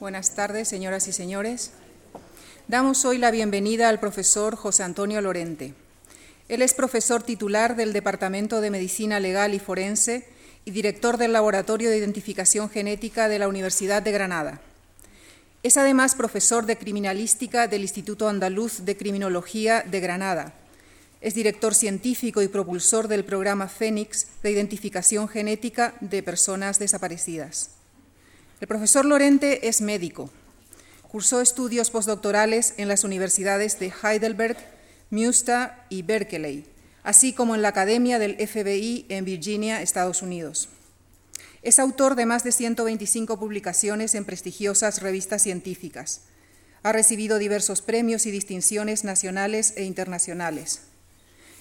Buenas tardes, señoras y señores. Damos hoy la bienvenida al profesor José Antonio Lorente. Él es profesor titular del Departamento de Medicina Legal y Forense y director del Laboratorio de Identificación Genética de la Universidad de Granada. Es además profesor de Criminalística del Instituto Andaluz de Criminología de Granada. Es director científico y propulsor del programa Fénix de Identificación Genética de Personas Desaparecidas. El profesor Lorente es médico. Cursó estudios postdoctorales en las universidades de Heidelberg, Münster y Berkeley, así como en la Academia del FBI en Virginia, Estados Unidos. Es autor de más de 125 publicaciones en prestigiosas revistas científicas. Ha recibido diversos premios y distinciones nacionales e internacionales.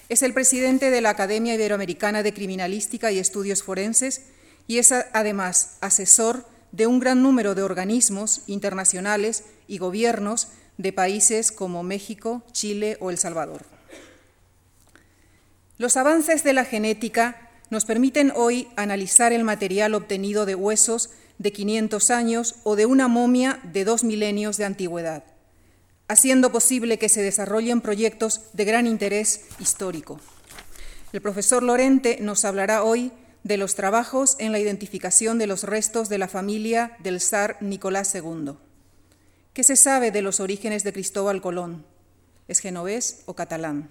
Es el presidente de la Academia Iberoamericana de Criminalística y Estudios Forenses y es además asesor de un gran número de organismos internacionales y gobiernos de países como México, Chile o El Salvador. Los avances de la genética nos permiten hoy analizar el material obtenido de huesos de 500 años o de una momia de dos milenios de antigüedad, haciendo posible que se desarrollen proyectos de gran interés histórico. El profesor Lorente nos hablará hoy de los trabajos en la identificación de los restos de la familia del zar Nicolás II. ¿Qué se sabe de los orígenes de Cristóbal Colón? ¿Es genovés o catalán?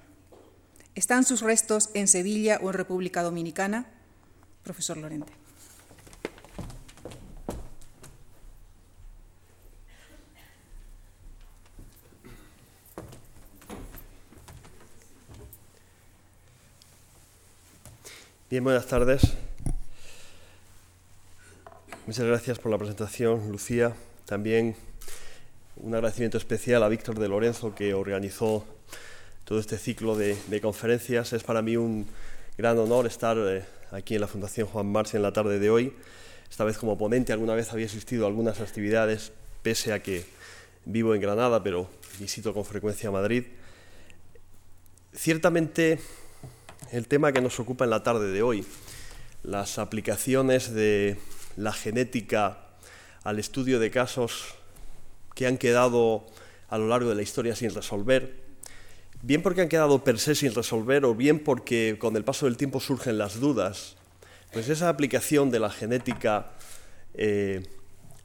¿Están sus restos en Sevilla o en República Dominicana? Profesor Lorente. Bien, buenas tardes. Muchas gracias por la presentación, Lucía. También un agradecimiento especial a Víctor de Lorenzo que organizó todo este ciclo de, conferencias. Es para mí un gran honor estar eh, aquí en la Fundación Juan Marx en la tarde de hoy. Esta vez como ponente, alguna vez había asistido a algunas actividades, pese a que vivo en Granada, pero visito con frecuencia Madrid. Ciertamente, el tema que nos ocupa en la tarde de hoy, las aplicaciones de la genética al estudio de casos que han quedado a lo largo de la historia sin resolver, bien porque han quedado per se sin resolver o bien porque con el paso del tiempo surgen las dudas, pues esa aplicación de la genética eh,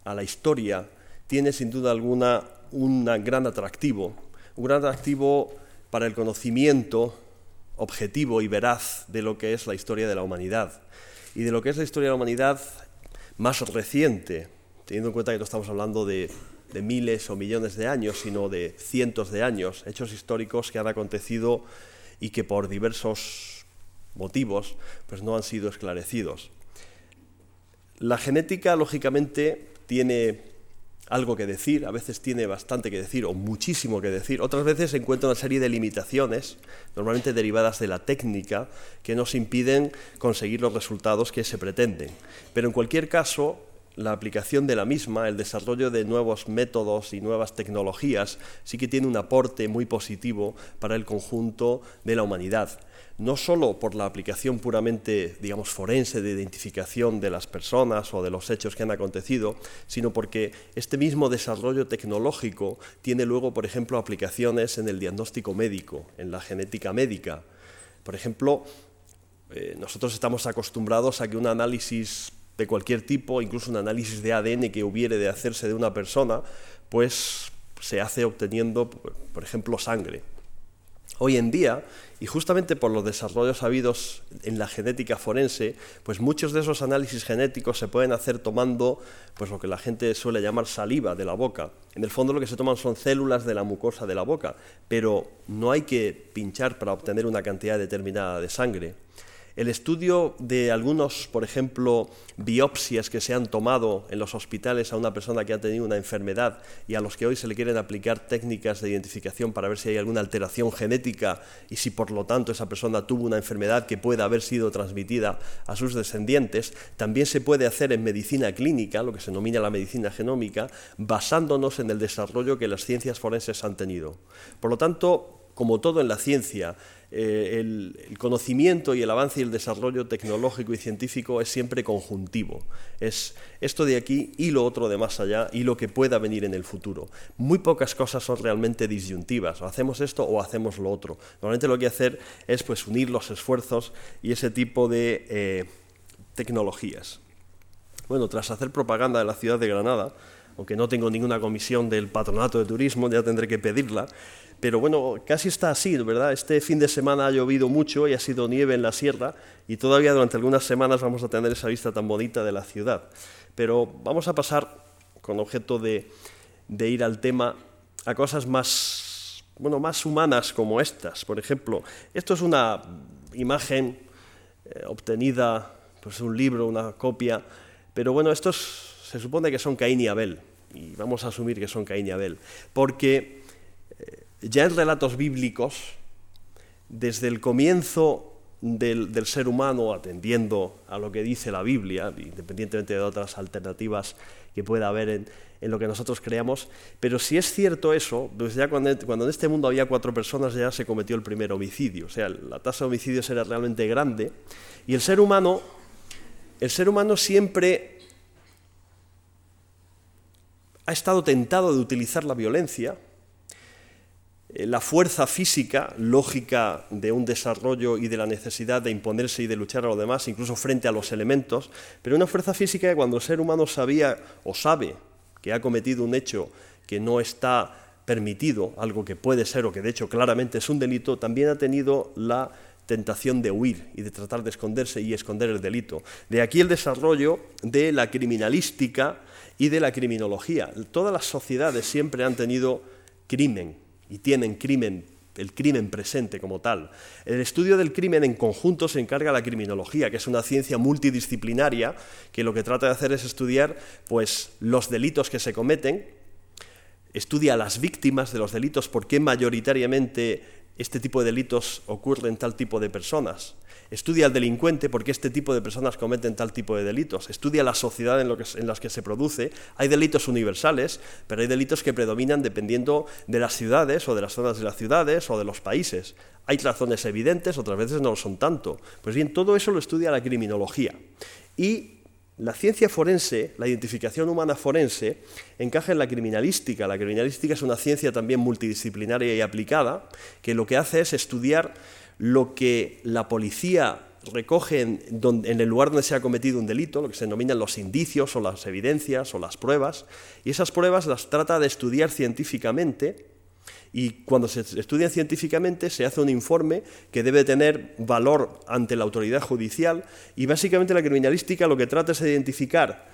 a la historia tiene sin duda alguna un gran atractivo, un gran atractivo para el conocimiento objetivo y veraz de lo que es la historia de la humanidad y de lo que es la historia de la humanidad más reciente, teniendo en cuenta que no estamos hablando de de miles o millones de años, sino de cientos de años, hechos históricos que han acontecido y que por diversos motivos pues no han sido esclarecidos. La genética, lógicamente, tiene algo que decir, a veces tiene bastante que decir o muchísimo que decir, otras veces encuentra una serie de limitaciones, normalmente derivadas de la técnica, que nos impiden conseguir los resultados que se pretenden. Pero en cualquier caso, la aplicación de la misma, el desarrollo de nuevos métodos y nuevas tecnologías, sí que tiene un aporte muy positivo para el conjunto de la humanidad. No solo por la aplicación puramente, digamos, forense de identificación de las personas o de los hechos que han acontecido, sino porque este mismo desarrollo tecnológico tiene luego, por ejemplo, aplicaciones en el diagnóstico médico, en la genética médica. Por ejemplo, eh, nosotros estamos acostumbrados a que un análisis de cualquier tipo, incluso un análisis de ADN que hubiere de hacerse de una persona, pues se hace obteniendo, por ejemplo, sangre. Hoy en día, y justamente por los desarrollos habidos en la genética forense, pues muchos de esos análisis genéticos se pueden hacer tomando pues lo que la gente suele llamar saliva de la boca. En el fondo lo que se toman son células de la mucosa de la boca, pero no hay que pinchar para obtener una cantidad determinada de sangre. El estudio de algunos, por ejemplo, biopsias que se han tomado en los hospitales a una persona que ha tenido una enfermedad y a los que hoy se le quieren aplicar técnicas de identificación para ver si hay alguna alteración genética y si por lo tanto esa persona tuvo una enfermedad que pueda haber sido transmitida a sus descendientes, también se puede hacer en medicina clínica, lo que se denomina la medicina genómica, basándonos en el desarrollo que las ciencias forenses han tenido. Por lo tanto, como todo en la ciencia, eh, el, conocimiento y el avance y el desarrollo tecnológico y científico es siempre conjuntivo. Es esto de aquí y lo otro de más allá y lo que pueda venir en el futuro. Muy pocas cosas son realmente disyuntivas. O hacemos esto o hacemos lo otro. Normalmente lo que hacer es pues, unir los esfuerzos y ese tipo de eh, tecnologías. Bueno, tras hacer propaganda de la ciudad de Granada, aunque no tengo ninguna comisión del patronato de turismo, ya tendré que pedirla, pero bueno, casi está así, ¿verdad? Este fin de semana ha llovido mucho y ha sido nieve en la sierra y todavía durante algunas semanas vamos a tener esa vista tan bonita de la ciudad. Pero vamos a pasar, con objeto de, ir al tema, a cosas más, bueno, más humanas como estas. Por ejemplo, esto es una imagen eh, obtenida, pues un libro, una copia, pero bueno, estos se supone que son Caín y Abel, y vamos a asumir que son Caín y Abel, porque ya en relatos bíblicos, desde el comienzo del, ser humano, atendiendo a lo que dice la Biblia, independientemente de otras alternativas que pueda haber en, lo que nosotros creamos, pero si es cierto eso, pues ya cuando, en este mundo había cuatro personas ya se cometió el primer homicidio, o sea, la tasa de homicidios era realmente grande, y el ser humano, el ser humano siempre ha estado tentado de utilizar la violencia, la fuerza física, lógica de un desarrollo y de la necesidad de imponerse y de luchar a los demás, incluso frente a los elementos, pero una fuerza física que cuando el ser humano sabía o sabe que ha cometido un hecho que no está permitido, algo que puede ser o que de hecho claramente es un delito, también ha tenido la tentación de huir y de tratar de esconderse y esconder el delito. De aquí el desarrollo de la criminalística y de la criminología. Todas las sociedades siempre han tenido crimen, y tienen crimen, el crimen presente como tal. El estudio del crimen en conjunto se encarga la criminología, que es una ciencia multidisciplinaria que lo que trata de hacer es estudiar pues, los delitos que se cometen, estudia a las víctimas de los delitos, por qué mayoritariamente este tipo de delitos ocurren en tal tipo de personas. Estudia al delincuente porque este tipo de personas cometen tal tipo de delitos. Estudia la sociedad en, lo que, en las que se produce. Hay delitos universales, pero hay delitos que predominan dependiendo de las ciudades o de las zonas de las ciudades o de los países. Hay razones evidentes, otras veces no lo son tanto. Pues bien, todo eso lo estudia la criminología. Y la ciencia forense, la identificación humana forense, encaja en la criminalística. La criminalística es una ciencia también multidisciplinaria y aplicada, que lo que hace es estudiar lo que la policía recoge en, el lugar donde se ha cometido un delito, lo que se denominan los indicios o las evidencias o las pruebas, y esas pruebas las trata de estudiar científicamente y cuando se estudian científicamente se hace un informe que debe tener valor ante la autoridad judicial y básicamente la criminalística lo que trata es de identificar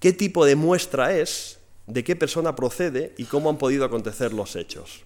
qué tipo de muestra es, de qué persona procede y cómo han podido acontecer los hechos.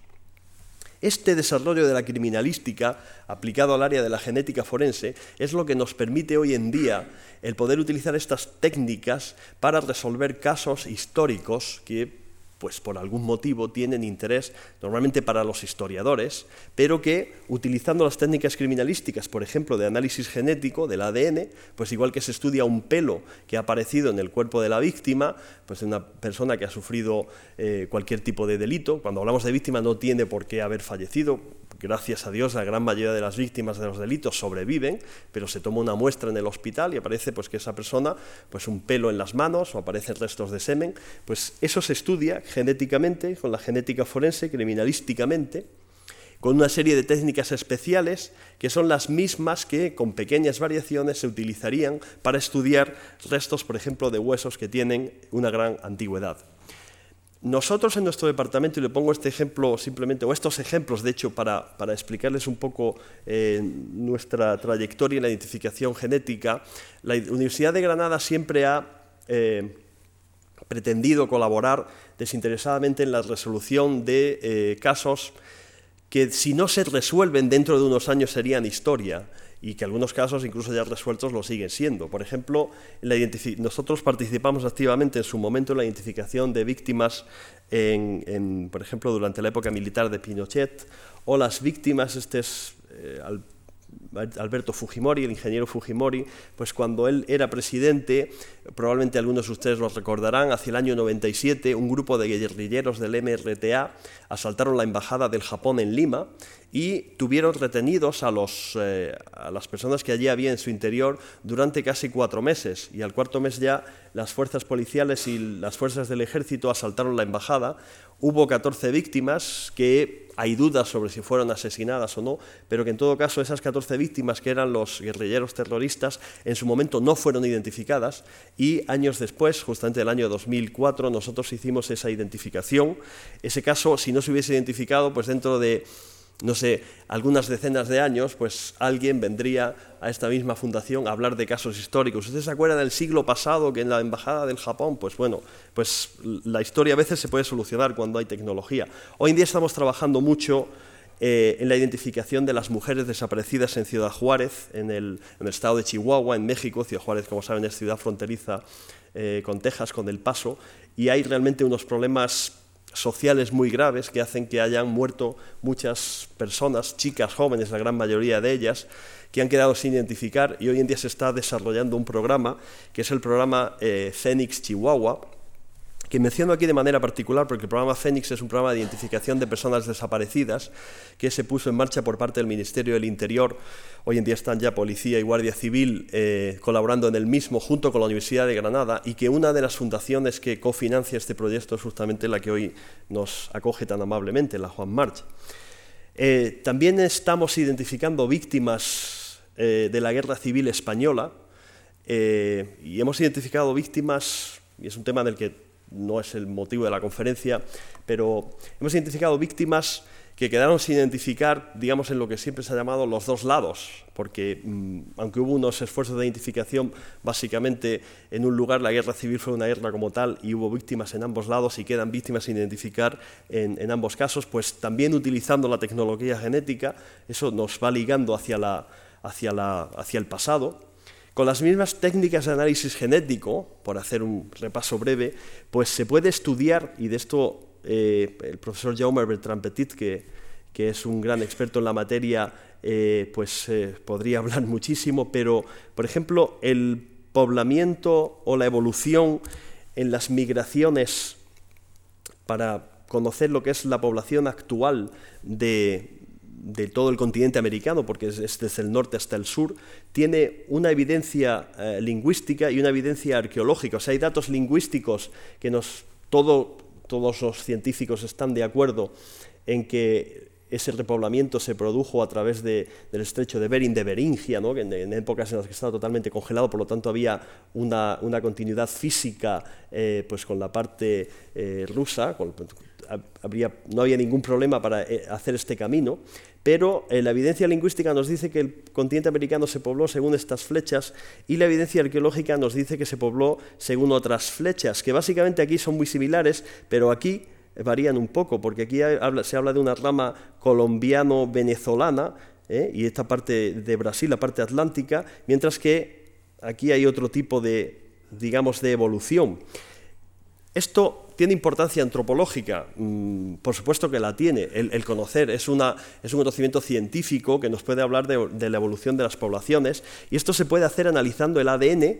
Este desarrollo de la criminalística aplicado al área de la genética forense es lo que nos permite hoy en día el poder utilizar estas técnicas para resolver casos históricos que pues por algún motivo tienen interés normalmente para los historiadores, pero que utilizando las técnicas criminalísticas, por ejemplo, de análisis genético del ADN, pues igual que se estudia un pelo que ha aparecido en el cuerpo de la víctima, pues de una persona que ha sufrido eh, cualquier tipo de delito, cuando hablamos de víctima no tiene por qué haber fallecido, gracias a Dios, la gran mayoría de las víctimas de los delitos sobreviven, pero se toma una muestra en el hospital y aparece pues, que esa persona, pues un pelo en las manos o aparecen restos de semen, pues eso se estudia genéticamente, con la genética forense, criminalísticamente, con una serie de técnicas especiales que son las mismas que, con pequeñas variaciones, se utilizarían para estudiar restos, por ejemplo, de huesos que tienen una gran antigüedad. Nosotros en nuestro departamento, y le pongo este ejemplo simplemente, o estos ejemplos de hecho, para, explicarles un poco eh, nuestra trayectoria en la identificación genética, la Universidad de Granada siempre ha eh, pretendido colaborar desinteresadamente en la resolución de eh, casos que si no se resuelven dentro de unos años serían historia y que algunos casos, incluso ya resueltos, lo siguen siendo. Por ejemplo, nosotros participamos activamente en su momento en la identificación de víctimas, en, por ejemplo, durante la época militar de Pinochet, o las víctimas, este es, eh, Alberto Fujimori, el ingeniero Fujimori, pues cuando él era presidente, probablemente algunos de ustedes lo recordarán, hacia el año 97 un grupo de guerrilleros del MRTA asaltaron la embajada del Japón en Lima y tuvieron retenidos a, los, eh, a las personas que allí había en su interior durante casi cuatro meses y al cuarto mes ya las fuerzas policiales y las fuerzas del ejército asaltaron la embajada. Hubo 14 víctimas que hay dudas sobre si fueron asesinadas o no, pero que en todo caso esas 14 víctimas que eran los guerrilleros terroristas en su momento no fueron identificadas y años después, justamente el año 2004, nosotros hicimos esa identificación. Ese caso, si no se hubiese identificado, pues dentro de no sé, algunas decenas de años, pues alguien vendría a esta misma fundación a hablar de casos históricos. ¿Ustedes se acuerdan del siglo pasado que en la embajada del Japón, pues bueno, pues la historia a veces se puede solucionar cuando hay tecnología. Hoy en día estamos trabajando mucho eh, en la identificación de las mujeres desaparecidas en Ciudad Juárez, en el, estado de Chihuahua, en México. Ciudad Juárez, como saben, es ciudad fronteriza eh, con Texas, con El Paso, y hay realmente unos problemas sociales muy graves que hacen que hayan muerto muchas personas, chicas jóvenes, la gran mayoría de ellas, que han quedado sin identificar. Y hoy en día se está desarrollando un programa que es el programa eh, Fénix Chihuahua, que menciono aquí de manera particular porque el programa Fénix es un programa de identificación de personas desaparecidas que se puso en marcha por parte del Ministerio del Interior. Hoy en día están ya Policía y Guardia Civil eh, colaborando en el mismo junto con la Universidad de Granada y que una de las fundaciones que cofinancia este proyecto es justamente la que hoy nos acoge tan amablemente, la Juan March. Eh, también estamos identificando víctimas eh, de la Guerra Civil Española y hemos identificado víctimas, y es un tema del que no es el motivo de la conferencia, pero hemos identificado víctimas que quedaron sin identificar, digamos, en lo que siempre se ha llamado los dos lados, porque mm, aunque hubo unos esfuerzos de identificación, básicamente en un lugar la guerra civil fue una guerra como tal y hubo víctimas en ambos lados y quedan víctimas sin identificar en, en ambos casos, pues también utilizando la tecnología genética, eso nos va ligando hacia, la, hacia, la, hacia el pasado, con las mismas técnicas de análisis genético, por hacer un repaso breve, pues se puede estudiar, y de esto eh, el profesor Jaume Bertrand Petit, que, es un gran experto en la materia, eh, pues eh, podría hablar muchísimo, pero, por ejemplo, el poblamiento o la evolución en las migraciones para conocer lo que es la población actual de, de todo el continente americano, porque es, desde el norte hasta el sur, tiene una evidencia eh, lingüística y una evidencia arqueológica. O sea, hay datos lingüísticos que nos, todos los científicos están de acuerdo en que ese repoblamiento se produjo a través del estrecho de Bering de Beringia, ¿no? en, épocas en las que estaba totalmente congelado, por lo tanto había una, continuidad física eh, pues con la parte eh, rusa, no había ningún problema para hacer este camino, pero eh, la evidencia lingüística nos dice que el continente americano se pobló según estas flechas y la evidencia arqueológica nos dice que se pobló según otras flechas, que básicamente aquí son muy similares, pero aquí varían un poco, porque aquí se habla de una rama colombiano-venezolana ¿eh? y esta parte de Brasil, la parte atlántica, mientras que aquí hay otro tipo de, digamos, de evolución. Esto tiene importancia antropológica, mm, por supuesto que la tiene. El, conocer es, un conocimiento científico que nos puede hablar de, la evolución de las poblaciones y esto se puede hacer analizando el ADN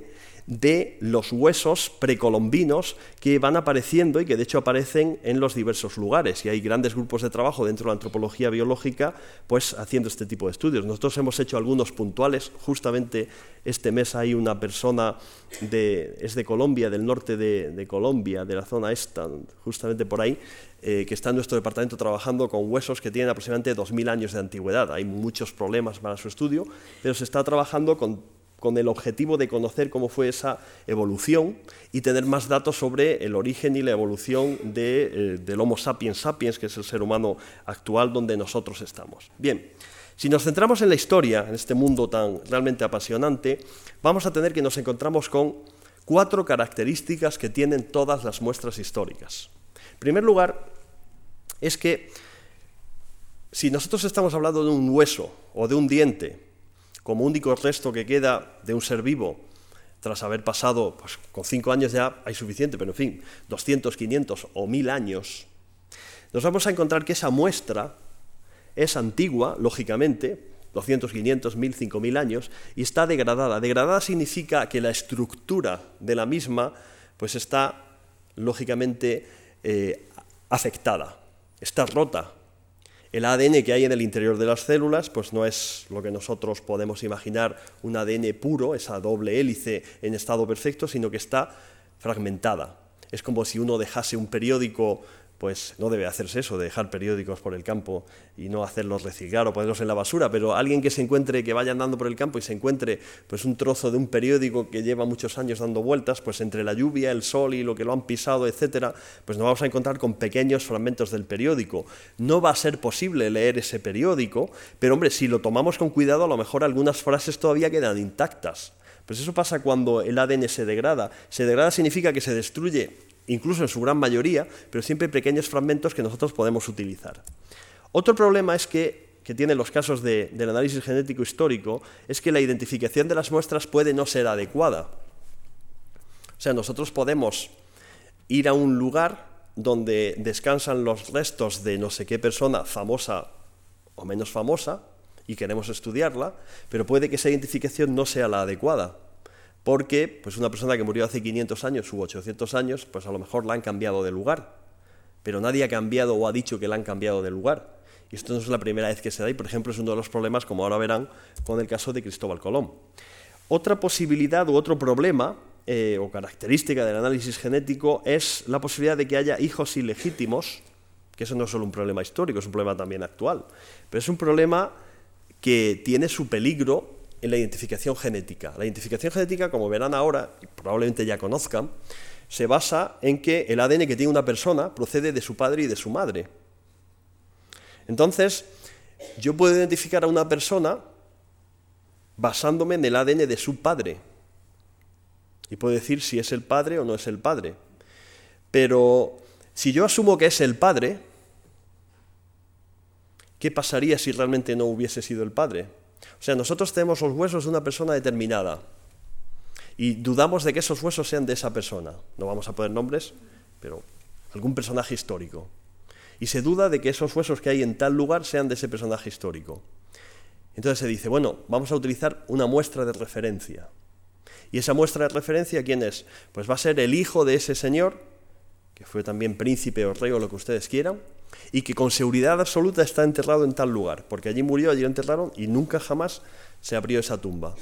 de los huesos precolombinos que van apareciendo y que de hecho aparecen en los diversos lugares. Y hay grandes grupos de trabajo dentro de la antropología biológica pues haciendo este tipo de estudios. Nosotros hemos hecho algunos puntuales. Justamente este mes hay una persona de, es de Colombia, del norte de, Colombia, de la zona esta, justamente por ahí, eh, que está en nuestro departamento trabajando con huesos que tienen aproximadamente 2.000 años de antigüedad. Hay muchos problemas para su estudio, pero se está trabajando con con el objetivo de conocer cómo fue esa evolución y tener más datos sobre el origen y la evolución de, eh, del Homo sapiens sapiens, que es el ser humano actual donde nosotros estamos. Bien, si nos centramos en la historia, en este mundo tan realmente apasionante, vamos a tener que nos encontramos con cuatro características que tienen todas las muestras históricas. En primer lugar, es que si nosotros estamos hablando de un hueso o de un diente, como único resto que queda de un ser vivo, tras haber pasado, pues con cinco años ya hay suficiente, pero en fin, 200, 500 o 1000 años, nos vamos a encontrar que esa muestra es antigua, lógicamente, 200, 500, 1000, 5000 años y está degradada. Degradada significa que la estructura de la misma pues está lógicamente eh, afectada, está rota. El ADN que hay en el interior de las células pues no es lo que nosotros podemos imaginar un ADN puro, esa doble hélice en estado perfecto, sino que está fragmentada. Es como si uno dejase un periódico pues no debe hacerse eso, de dejar periódicos por el campo y no hacerlos reciclar o ponerlos en la basura, pero alguien que se encuentre, que vaya andando por el campo y se encuentre pues un trozo de un periódico que lleva muchos años dando vueltas, pues entre la lluvia, el sol y lo que lo han pisado, etcétera, pues nos vamos a encontrar con pequeños fragmentos del periódico. No va a ser posible leer ese periódico, pero hombre, si lo tomamos con cuidado, a lo mejor algunas frases todavía quedan intactas. Pues eso pasa cuando el ADN se degrada. Se degrada significa que se destruye incluso en su gran mayoría, pero siempre pequeños fragmentos que nosotros podemos utilizar. Otro problema es que, que tienen los casos del análisis genético histórico es que la identificación de las muestras puede no ser adecuada. O sea, nosotros podemos ir a un lugar donde descansan los restos de no sé qué persona famosa o menos famosa y queremos estudiarla, pero puede que esa identificación no sea la adecuada porque pues una persona que murió hace 500 años u 800 años, pues a lo mejor la han cambiado de lugar, pero nadie ha cambiado o ha dicho que la han cambiado de lugar. Y esto no es la primera vez que se da y, por ejemplo, es uno de los problemas, como ahora verán, con el caso de Cristóbal Colón. Otra posibilidad u otro problema eh, o característica del análisis genético es la posibilidad de que haya hijos ilegítimos, que eso no es solo un problema histórico, es un problema también actual, pero es un problema que tiene su peligro en la identificación genética. La identificación genética, como verán ahora, y probablemente ya conozcan, se basa en que el ADN que tiene una persona procede de su padre y de su madre. Entonces, yo puedo identificar a una persona basándome en el ADN de su padre. Y puedo decir si es el padre o no es el padre. Pero si yo asumo que es el padre, ¿qué pasaría si realmente no hubiese sido el padre? O sea, nosotros tenemos los huesos de una persona determinada y dudamos de que esos huesos sean de esa persona. No vamos a poner nombres, pero algún personaje histórico. Y se duda de que esos huesos que hay en tal lugar sean de ese personaje histórico. Entonces se dice, bueno, vamos a utilizar una muestra de referencia. ¿Y esa muestra de referencia quién es? Pues va a ser el hijo de ese señor, que fue también príncipe o rey o lo que ustedes quieran, y que con seguridad absoluta está enterrado en tal lugar, porque allí murió, allí lo enterraron y nunca jamás se abrió esa tumba.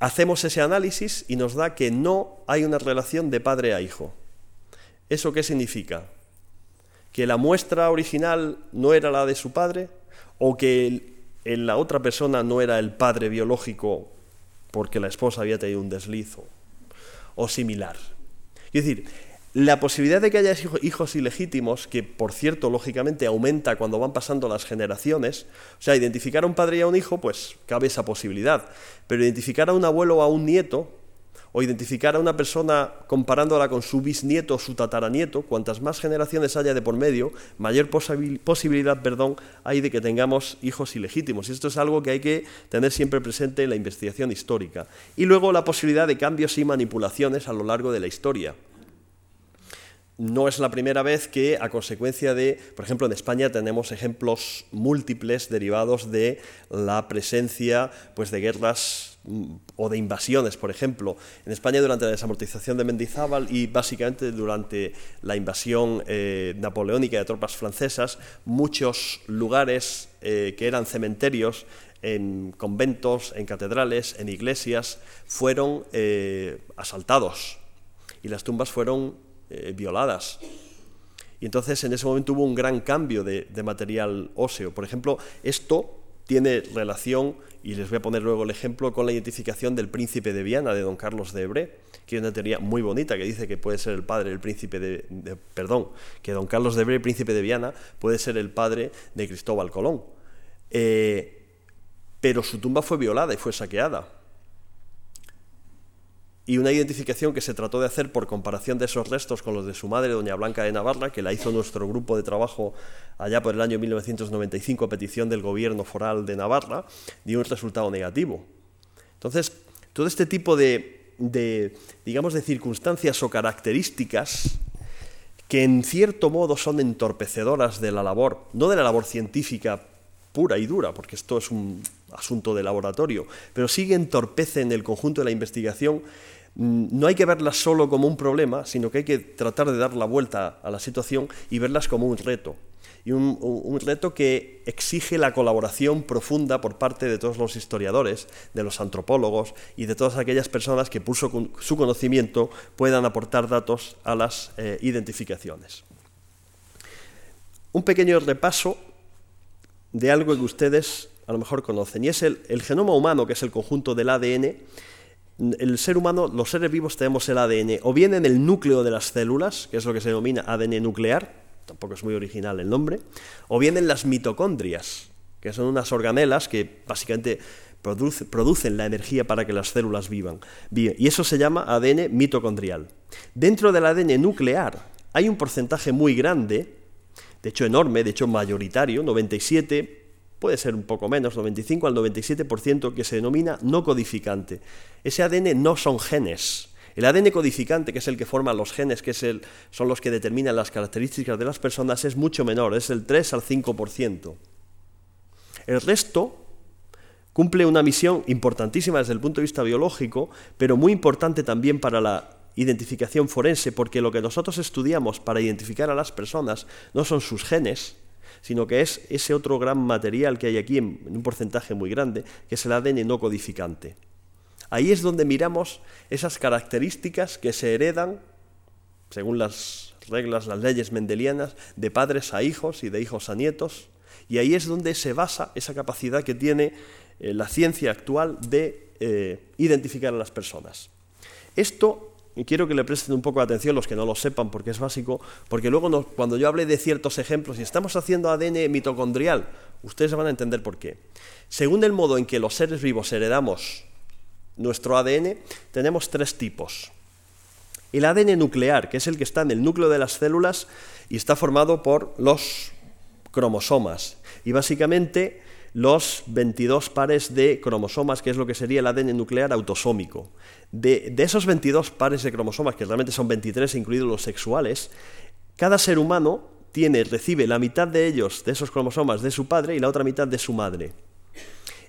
Hacemos ese análisis y nos da que no hay una relación de padre a hijo. ¿Eso qué significa? ¿Que la muestra original no era la de su padre? ¿O que la otra persona no era el padre biológico porque la esposa había tenido un deslizo? O similar. Es decir, la posibilidad de que haya hijos ilegítimos, que por cierto, lógicamente aumenta cuando van pasando las generaciones, o sea, identificar a un padre y a un hijo, pues cabe esa posibilidad, pero identificar a un abuelo o a un nieto, o identificar a una persona comparándola con su bisnieto o su tataranieto, cuantas más generaciones haya de por medio, mayor posibilidad perdón, hay de que tengamos hijos ilegítimos. Y esto es algo que hay que tener siempre presente en la investigación histórica. Y luego la posibilidad de cambios y manipulaciones a lo largo de la historia no es la primera vez que a consecuencia de, por ejemplo, en España tenemos ejemplos múltiples derivados de la presencia pues, de guerras mm, o de invasiones, por ejemplo. En España durante la desamortización de Mendizábal y básicamente durante la invasión eh, napoleónica de tropas francesas, muchos lugares eh, que eran cementerios en conventos, en catedrales, en iglesias, fueron eh, asaltados y las tumbas fueron eh, violadas. Y entonces en ese momento hubo un gran cambio de, material óseo. Por ejemplo, esto tiene relación, y les voy a poner luego el ejemplo, con la identificación del príncipe de Viana, de don Carlos de Ebre, que es una teoría muy bonita que dice que puede ser el padre del príncipe de, perdón, que don Carlos de Ebre, príncipe de Viana, puede ser el padre de Cristóbal Colón. Eh, pero su tumba fue violada y fue saqueada y una identificación que se trató de hacer por comparación de esos restos con los de su madre, doña Blanca de Navarra, que la hizo nuestro grupo de trabajo allá por el año 1995 a petición del gobierno foral de Navarra, dio un resultado negativo. Entonces, todo este tipo de, de digamos, de circunstancias o características que en cierto modo son entorpecedoras de la labor, no de la labor científica pura y dura, porque esto es un asunto de laboratorio, pero sí entorpece en el conjunto de la investigación. No hay que verlas solo como un problema, sino que hay que tratar de dar la vuelta a la situación y verlas como un reto. Y un, reto que exige la colaboración profunda por parte de todos los historiadores, de los antropólogos y de todas aquellas personas que por su, conocimiento puedan aportar datos a las eh, identificaciones. Un pequeño repaso de algo que ustedes a lo mejor conocen, y es el, genoma humano, que es el conjunto del ADN. El ser humano, los seres vivos tenemos el ADN o bien en el núcleo de las células, que es lo que se denomina ADN nuclear, tampoco es muy original el nombre, o bien en las mitocondrias, que son unas organelas que básicamente producen la energía para que las células vivan. Y eso se llama ADN mitocondrial. Dentro del ADN nuclear hay un porcentaje muy grande, de hecho enorme, de hecho mayoritario, 97, puede ser un poco menos, 95 al 97%, que se denomina no codificante. Ese ADN no son genes. El ADN codificante, que es el que forma los genes, que son los que determinan las características de las personas, es mucho menor, es el 3 al 5%. El resto cumple una misión importantísima desde el punto de vista biológico, pero muy importante también para la identificación forense, porque lo que nosotros estudiamos para identificar a las personas no son sus genes, sino que es ese otro gran material que hay aquí en, un porcentaje muy grande, que es el ADN no codificante. Ahí es donde miramos esas características que se heredan, según las reglas, las leyes mendelianas, de padres a hijos y de hijos a nietos, y ahí es donde se basa esa capacidad que tiene eh, la ciencia actual de eh, identificar a las personas. Esto y quiero que le presten un poco de atención los que no lo sepan, porque es básico, porque luego cuando yo hable de ciertos ejemplos, y estamos haciendo ADN mitocondrial, ustedes van a entender por qué. Según el modo en que los seres vivos heredamos nuestro ADN, tenemos tres tipos. El ADN nuclear, que es el que está en el núcleo de las células y está formado por los cromosomas. Y básicamente los 22 pares de cromosomas, que es lo que sería el ADN nuclear autosómico. De, esos 22 pares de cromosomas, que realmente son 23 incluidos los sexuales, cada ser humano tiene, recibe la mitad de ellos, de esos cromosomas, de su padre y la otra mitad de su madre.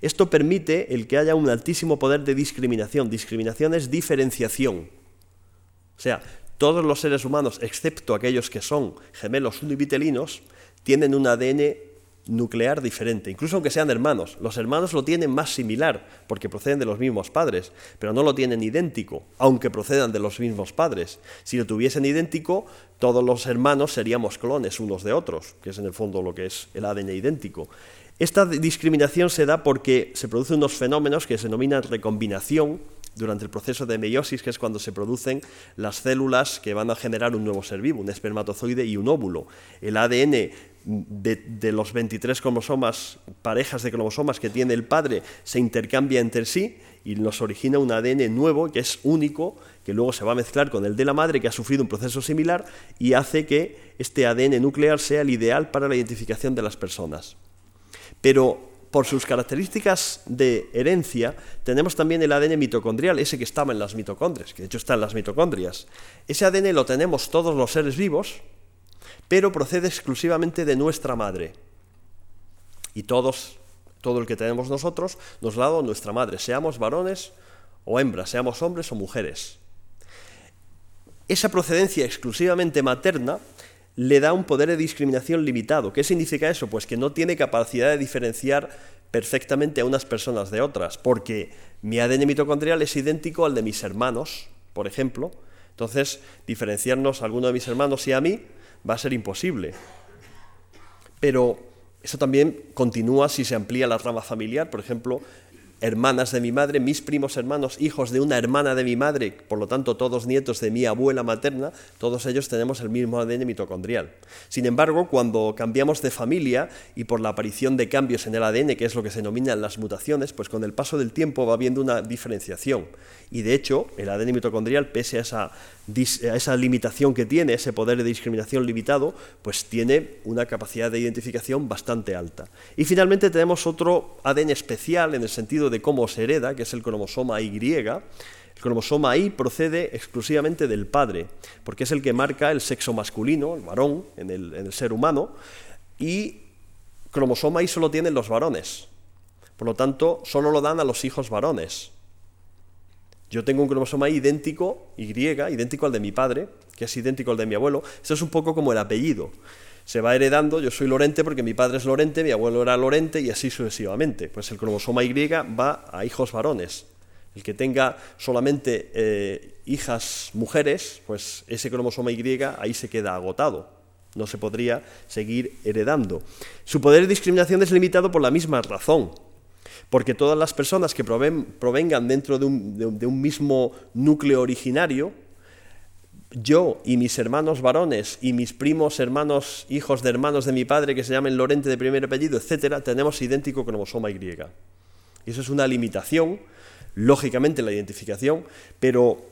Esto permite el que haya un altísimo poder de discriminación. Discriminación es diferenciación. O sea, todos los seres humanos, excepto aquellos que son gemelos univitelinos, tienen un ADN nuclear diferente, incluso aunque sean hermanos. Los hermanos lo tienen más similar, porque proceden de los mismos padres, pero no lo tienen idéntico, aunque procedan de los mismos padres. Si lo tuviesen idéntico, todos los hermanos seríamos clones unos de otros, que es en el fondo lo que es el ADN idéntico. Esta discriminación se da porque se producen unos fenómenos que se denominan recombinación durante el proceso de meiosis, que es cuando se producen las células que van a generar un nuevo ser vivo, un espermatozoide y un óvulo. El ADN de, los 23 cromosomas, parejas de cromosomas que tiene el padre, se intercambia entre sí y nos origina un ADN nuevo que es único, que luego se va a mezclar con el de la madre, que ha sufrido un proceso similar y hace que este ADN nuclear sea el ideal para la identificación de las personas. Pero por sus características de herencia, tenemos también el ADN mitocondrial, ese que estaba en las mitocondrias, que de hecho está en las mitocondrias. Ese ADN lo tenemos todos los seres vivos, pero procede exclusivamente de nuestra madre. Y todos, todo el que tenemos nosotros, nos lo ha dado nuestra madre, seamos varones o hembras, seamos hombres o mujeres. Esa procedencia exclusivamente materna le da un poder de discriminación limitado. ¿Qué significa eso? Pues que no tiene capacidad de diferenciar perfectamente a unas personas de otras, porque mi ADN mitocondrial es idéntico al de mis hermanos, por ejemplo. Entonces, diferenciarnos a alguno de mis hermanos y a mí va a ser imposible. Pero eso también continúa si se amplía la rama familiar, por ejemplo, hermanas de mi madre, mis primos hermanos, hijos de una hermana de mi madre, por lo tanto todos nietos de mi abuela materna, todos ellos tenemos el mismo ADN mitocondrial. Sin embargo, cuando cambiamos de familia y por la aparición de cambios en el ADN, que es lo que se denominan las mutaciones, pues con el paso del tiempo va habiendo una diferenciación. Y de hecho, el ADN mitocondrial, pese a esa, esa limitación que tiene, ese poder de discriminación limitado, pues tiene una capacidad de identificación bastante alta. Y finalmente tenemos otro ADN especial en el sentido de cómo se hereda, que es el cromosoma Y. El cromosoma Y procede exclusivamente del padre, porque es el que marca el sexo masculino, el varón, en el, ser humano, y cromosoma Y solo tienen los varones. Por lo tanto, solo lo dan a los hijos varones. Yo tengo un cromosoma idéntico, Y, idéntico al de mi padre, que es idéntico al de mi abuelo. Eso es un poco como el apellido. Se va heredando, yo soy Lorente porque mi padre es Lorente, mi abuelo era Lorente y así sucesivamente. Pues el cromosoma Y va a hijos varones. El que tenga solamente eh, hijas mujeres, pues ese cromosoma Y ahí se queda agotado. No se podría seguir heredando. Su poder de discriminación es limitado por la misma razón, porque todas las personas que provengan dentro de un, mismo núcleo originario, yo y mis hermanos varones y mis primos, hermanos, hijos de hermanos de mi padre que se llamen Lorente de primer apellido, etcétera, tenemos idéntico cromosoma Y. Y eso es una limitación lógicamente la identificación, pero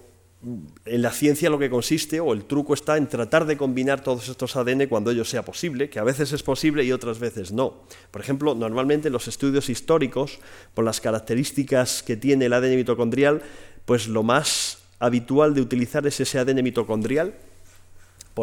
en la ciencia lo que consiste, o el truco está en tratar de combinar todos estos ADN cuando ello sea posible, que a veces es posible y otras veces no. Por ejemplo, normalmente los estudios históricos, por las características que tiene el ADN mitocondrial, pues lo más habitual de utilizar es ese ADN mitocondrial,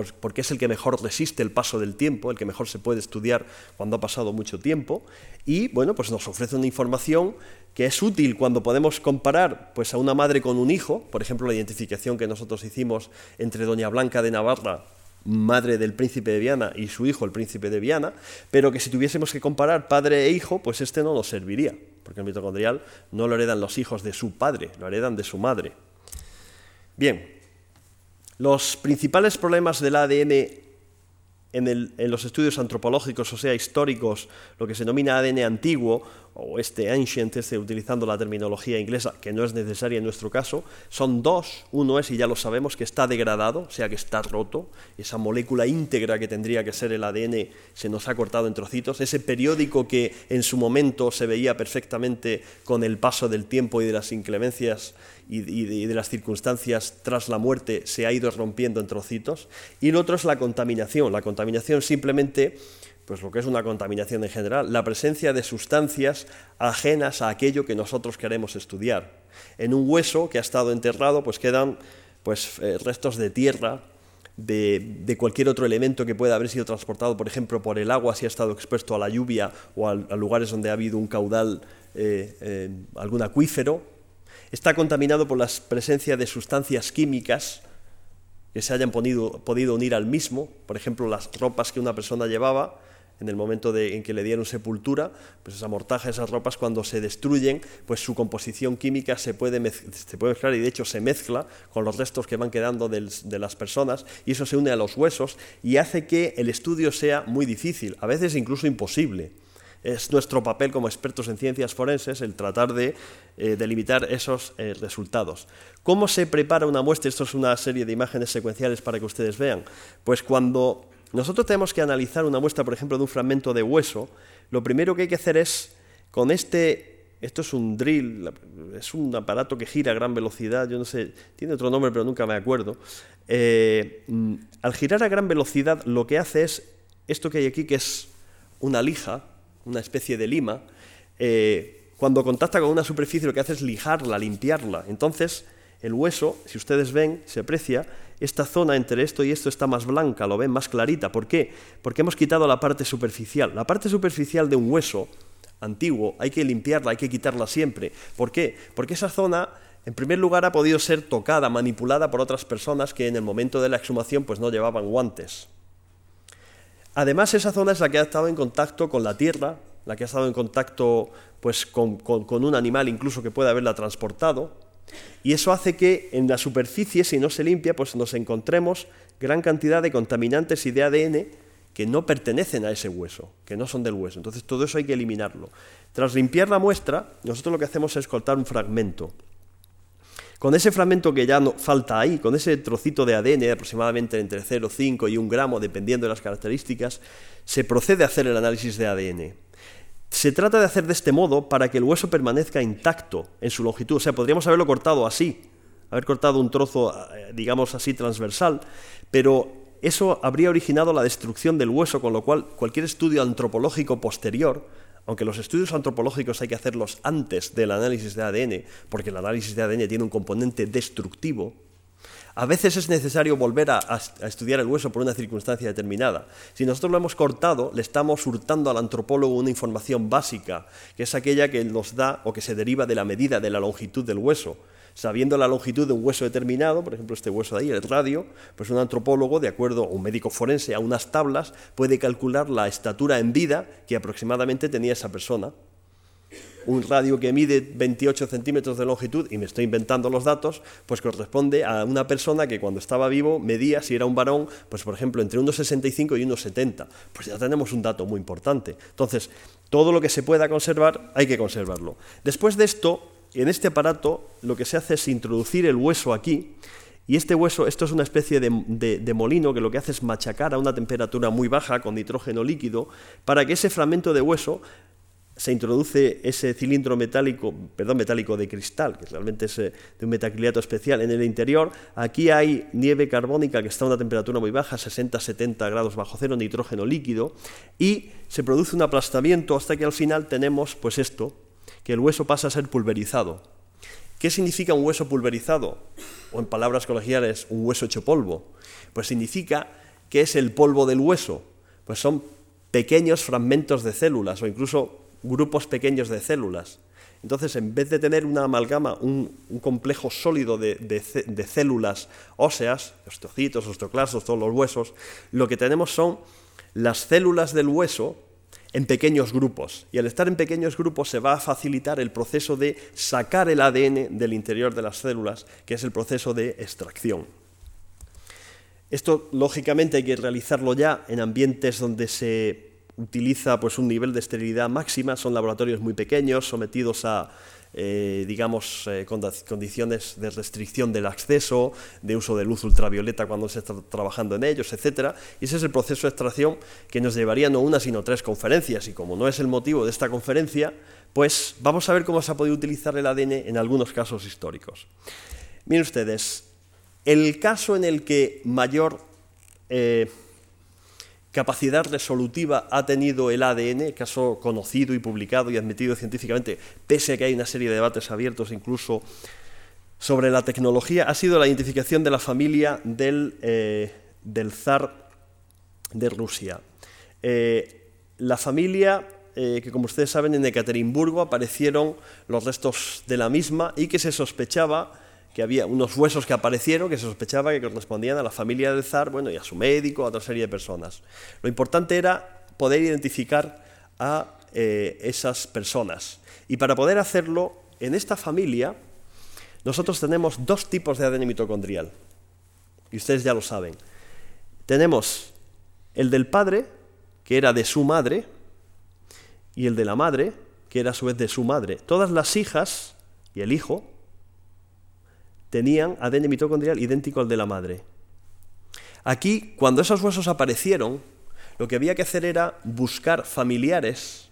porque es el que mejor resiste el paso del tiempo, el que mejor se puede estudiar cuando ha pasado mucho tiempo, y bueno, pues nos ofrece una información que es útil cuando podemos comparar pues, a una madre con un hijo, por ejemplo, la identificación que nosotros hicimos entre Doña Blanca de Navarra, madre del príncipe de Viana, y su hijo, el príncipe de Viana, pero que si tuviésemos que comparar padre e hijo, pues este no nos serviría, porque el mitocondrial no lo heredan los hijos de su padre, lo heredan de su madre. Bien, los principales problemas del ADN en, los estudios antropológicos, o sea, históricos, lo que se denomina ADN antiguo, o este ancient, este, utilizando la terminología inglesa, que no es necesaria en nuestro caso, son dos. Uno es, y ya lo sabemos, que está degradado, o sea, que está roto. Esa molécula íntegra que tendría que ser el ADN se nos ha cortado en trocitos. Ese periódico que en su momento se veía perfectamente con el paso del tiempo y de las inclemencias y, de, las circunstancias tras la muerte se ha ido rompiendo en trocitos. Y lo otro es la contaminación. La contaminación simplemente pues lo que es una contaminación en general, la presencia de sustancias ajenas a aquello que nosotros queremos estudiar. En un hueso que ha estado enterrado, pues quedan pues, eh, restos de tierra, de, cualquier otro elemento que pueda haber sido transportado, por ejemplo, por el agua si ha estado expuesto a la lluvia o a, lugares donde ha habido un caudal, eh, eh, algún acuífero, está contaminado por la presencia de sustancias químicas que se hayan podido unir al mismo, por ejemplo, las ropas que una persona llevaba, en el momento en que le dieron sepultura, pues esa mortaja, esas ropas cuando se destruyen, pues su composición química se puede, se mezclar y de hecho se mezcla con los restos que van quedando de las personas y eso se une a los huesos y hace que el estudio sea muy difícil, a veces incluso imposible es nuestro papel como expertos en ciencias forenses el tratar de eh, delimitar esos eh, resultados. ¿Cómo se prepara una muestra? Esto es una serie de imágenes secuenciales para que ustedes vean. Pues cuando nosotros tenemos que analizar una muestra, por ejemplo, de un fragmento de hueso, lo primero que hay que hacer es, con este, esto es un drill, es un aparato que gira a gran velocidad, yo no sé, tiene otro nombre, pero nunca me acuerdo. Eh, mm, al girar a gran velocidad, lo que hace es esto que hay aquí, que es una lija, una especie de lima, eh, cuando contacta con una superficie lo que hace es lijarla, limpiarla. Entonces, el hueso, si ustedes ven, se aprecia, esta zona entre esto y esto está más blanca, lo ven más clarita. ¿Por qué? Porque hemos quitado la parte superficial. La parte superficial de un hueso antiguo hay que limpiarla, hay que quitarla siempre. ¿Por qué? Porque esa zona, en primer lugar, ha podido ser tocada, manipulada por otras personas que en el momento de la exhumación pues no llevaban guantes. Además, esa zona es la que ha estado en contacto con la tierra, la que ha estado en contacto pues, con, un animal incluso que puede haberla transportado, y eso hace que en la superficie, si no se limpia, pues nos encontremos gran cantidad de contaminantes y de ADN que no pertenecen a ese hueso, que no son del hueso. Entonces todo eso hay que eliminarlo. Tras limpiar la muestra, nosotros lo que hacemos es cortar un fragmento. Con ese fragmento que ya no falta ahí, con ese trocito de ADN aproximadamente entre 0,5 y 1 gramo, dependiendo de las características, se procede a hacer el análisis de ADN. Se trata de hacer de este modo para que el hueso permanezca intacto en su longitud. O sea, podríamos haberlo cortado así, haber cortado un trozo, eh, digamos así, transversal, pero eso habría originado la destrucción del hueso, con lo cual cualquier estudio antropológico posterior aunque los estudios antropológicos hay que hacerlos antes del análisis de ADN, porque el análisis de ADN tiene un componente destructivo, A veces es necesario volver a, estudiar el hueso por una circunstancia determinada. Si nosotros lo hemos cortado, le estamos hurtando al antropólogo una información básica, que es aquella que nos da o que se deriva de la medida de la longitud del hueso. Sabiendo la longitud de un hueso determinado, por ejemplo este hueso de ahí, el radio, pues un antropólogo, de acuerdo, a un médico forense, a unas tablas, puede calcular la estatura en vida que aproximadamente tenía esa persona un radio que mide 28 centímetros de longitud, y me estoy inventando los datos, pues corresponde a una persona que cuando estaba vivo medía, si era un varón, pues por ejemplo, entre unos 65 y unos 70. Pues ya tenemos un dato muy importante. Entonces, todo lo que se pueda conservar, hay que conservarlo. Después de esto, en este aparato, lo que se hace es introducir el hueso aquí, y este hueso, esto es una especie de, molino que lo que hace es machacar a una temperatura muy baja con nitrógeno líquido para que ese fragmento de hueso se introduce ese cilindro metálico, perdón, metálico de cristal, que realmente es eh, de un metacrilato especial en el interior. Aquí hay nieve carbónica que está a una temperatura muy baja, 60-70 grados bajo cero, nitrógeno líquido, y se produce un aplastamiento hasta que al final tenemos pues esto, que el hueso pasa a ser pulverizado. ¿Qué significa un hueso pulverizado? O en palabras colegiales, un hueso hecho polvo. Pues significa que es el polvo del hueso. Pues son pequeños fragmentos de células o incluso grupos pequeños de células. Entonces, en vez de tener una amalgama, un, complejo sólido de, células óseas, osteocitos, osteoclastos, todos los huesos, lo que tenemos son las células del hueso en pequeños grupos. Y al estar en pequeños grupos se va a facilitar el proceso de sacar el ADN del interior de las células, que es el proceso de extracción. Esto, lógicamente, hay que realizarlo ya en ambientes donde se utiliza pues, un nivel de esterilidad máxima, son laboratorios muy pequeños, sometidos a eh, digamos, eh, condiciones de restricción del acceso, de uso de luz ultravioleta cuando se está trabajando en ellos, etc. Y ese es el proceso de extracción que nos llevaría no una, sino tres conferencias. Y como no es el motivo de esta conferencia, pues vamos a ver cómo se ha podido utilizar el ADN en algunos casos históricos. Miren ustedes, el caso en el que mayor... Eh, capacidad resolutiva ha tenido el ADN, caso conocido y publicado y admitido científicamente, pese a que hay una serie de debates abiertos incluso sobre la tecnología, ha sido la identificación de la familia del, eh, zar de Rusia. Eh, la familia eh, que, como ustedes saben, en Ekaterimburgo aparecieron los restos de la misma y que se sospechaba que había unos huesos que aparecieron que se sospechaba que correspondían a la familia del zar, bueno, y a su médico, a otra serie de personas. Lo importante era poder identificar a eh, esas personas. Y para poder hacerlo, en esta familia, nosotros tenemos dos tipos de ADN mitocondrial. Y ustedes ya lo saben. Tenemos el del padre, que era de su madre, y el de la madre, que era a su vez de su madre. Todas las hijas y el hijo tenían ADN mitocondrial idéntico al de la madre. Aquí, cuando esos huesos aparecieron, lo que había que hacer era buscar familiares,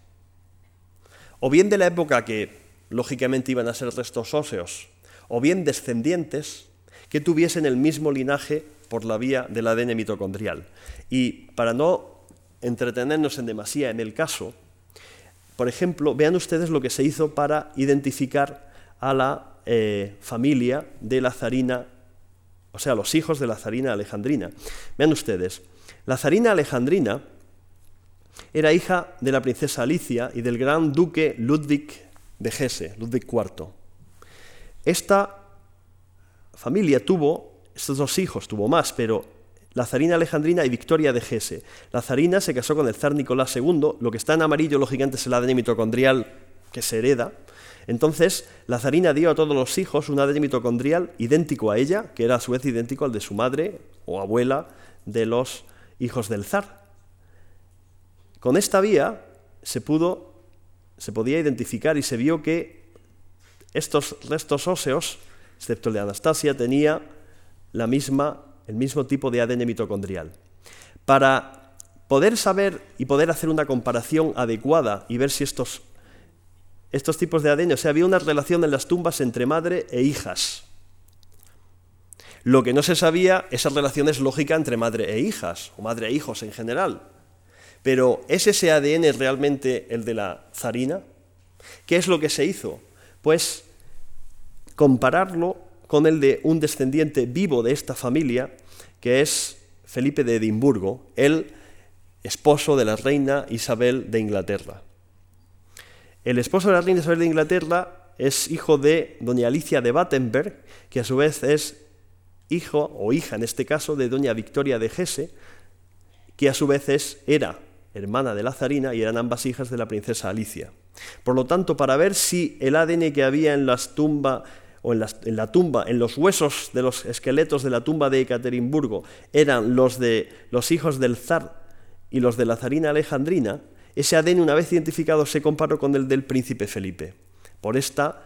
o bien de la época que lógicamente iban a ser restos óseos, o bien descendientes que tuviesen el mismo linaje por la vía del ADN mitocondrial. Y para no entretenernos en demasía en el caso, por ejemplo, vean ustedes lo que se hizo para identificar a la eh, familia de la zarina, o sea, los hijos de la zarina alejandrina. Vean ustedes, la zarina alejandrina era hija de la princesa Alicia y del gran duque Ludwig de Hesse, Ludwig IV. Esta familia tuvo estos dos hijos, tuvo más, pero la zarina alejandrina y Victoria de Hesse. La zarina se casó con el zar Nicolás II, lo que está en amarillo, lógicamente, es el ADN mitocondrial que se hereda, entonces, la zarina dio a todos los hijos un ADN mitocondrial idéntico a ella, que era a su vez idéntico al de su madre o abuela de los hijos del zar. Con esta vía se pudo, se podía identificar y se vio que estos restos óseos, excepto el de Anastasia, tenía la misma, el mismo tipo de ADN mitocondrial. Para poder saber y poder hacer una comparación adecuada y ver si estos estos tipos de ADN. O sea, había una relación en las tumbas entre madre e hijas. Lo que no se sabía, esa relación es lógica entre madre e hijas, o madre e hijos en general. Pero ¿es ese ADN realmente el de la zarina? ¿Qué es lo que se hizo? Pues compararlo con el de un descendiente vivo de esta familia, que es Felipe de Edimburgo, el esposo de la reina Isabel de Inglaterra. El esposo de la reina Isabel de Inglaterra es hijo de doña Alicia de Battenberg, que a su vez es hijo o hija en este caso de doña Victoria de Gese, que a su vez era hermana de Lazarina y eran ambas hijas de la princesa Alicia. Por lo tanto, para ver si el ADN que había en las tumbas o en, la tumba, en los huesos de los esqueletos de la tumba de Ekaterimburgo, eran los de los hijos del zar y los de Lazarina Alejandrina, ese ADN una vez identificado se comparó con el del príncipe Felipe. Por esta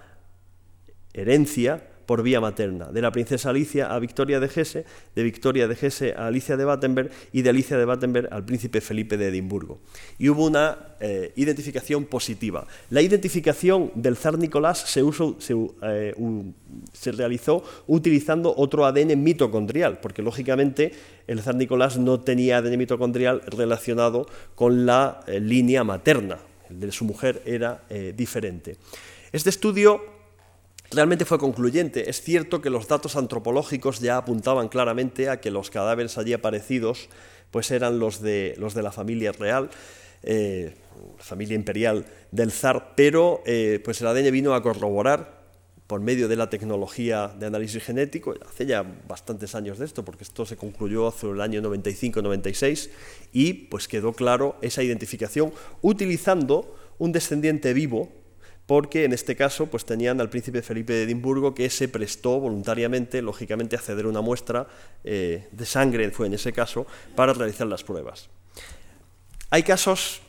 herencia por vía materna, de la princesa Alicia a Victoria de Gese, de Victoria de Gese a Alicia de Battenberg y de Alicia de Battenberg al príncipe Felipe de Edimburgo. Y hubo una eh, identificación positiva. La identificación del zar Nicolás se, eh, se realizó utilizando otro ADN mitocondrial, porque lógicamente el zar Nicolás no tenía ADN mitocondrial relacionado con la eh, línea materna. El de su mujer era diferente. Este estudio realmente fue concluyente. Es cierto que los datos antropológicos ya apuntaban claramente a que los cadáveres allí aparecidos pues eran los de, los de la familia real, eh, familia imperial del zar, pero eh, pues el ADN vino a corroborar por medio de la tecnología de análisis genético, hace ya bastantes años de esto, porque esto se concluyó hace el año 95-96, y pues quedó claro esa identificación utilizando un descendiente vivo porque en este caso pues tenían al príncipe Felipe de Edimburgo que se prestó voluntariamente, lógicamente, a ceder una muestra eh, de sangre, fue en ese caso, para realizar las pruebas. Hay casos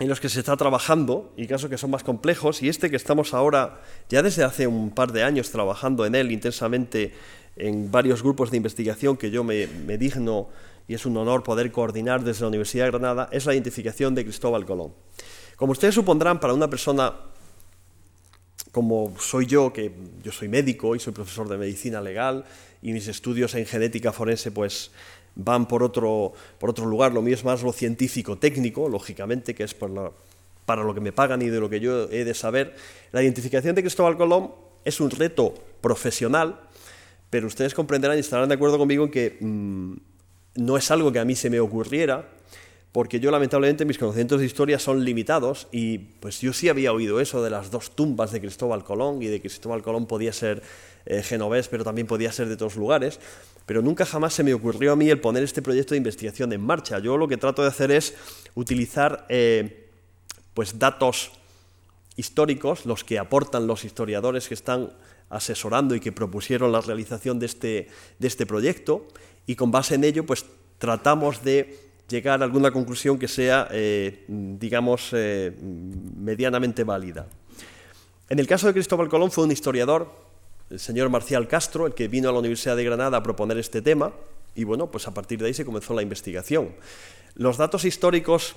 en los que se está trabajando y casos que son más complejos y este que estamos ahora ya desde hace un par de años trabajando en él intensamente en varios grupos de investigación que yo me, me digno y es un honor poder coordinar desde la Universidad de Granada es la identificación de Cristóbal Colón. Como ustedes supondrán, para una persona como soy yo, que yo soy médico y soy profesor de medicina legal y mis estudios en genética forense pues van por otro, por otro lugar, lo mío es más lo científico técnico, lógicamente, que es para lo que me pagan y de lo que yo he de saber. La identificación de Cristóbal Colón es un reto profesional, pero ustedes comprenderán y estarán de acuerdo conmigo en que mm, no es algo que a mí se me ocurriera, porque yo lamentablemente mis conocimientos de historia son limitados y pues yo sí había oído eso de las dos tumbas de Cristóbal Colón y de que Cristóbal Colón podía ser eh, genovés, pero también podía ser de otros lugares, pero nunca jamás se me ocurrió a mí el poner este proyecto de investigación en marcha. Yo lo que trato de hacer es utilizar eh, pues datos históricos, los que aportan los historiadores que están asesorando y que propusieron la realización de este, de este proyecto, y con base en ello pues tratamos de llegar a alguna conclusión que sea, eh, digamos, eh, medianamente válida. En el caso de Cristóbal Colón fue un historiador, el señor Marcial Castro, el que vino a la Universidad de Granada a proponer este tema, y bueno, pues a partir de ahí se comenzó la investigación. Los datos históricos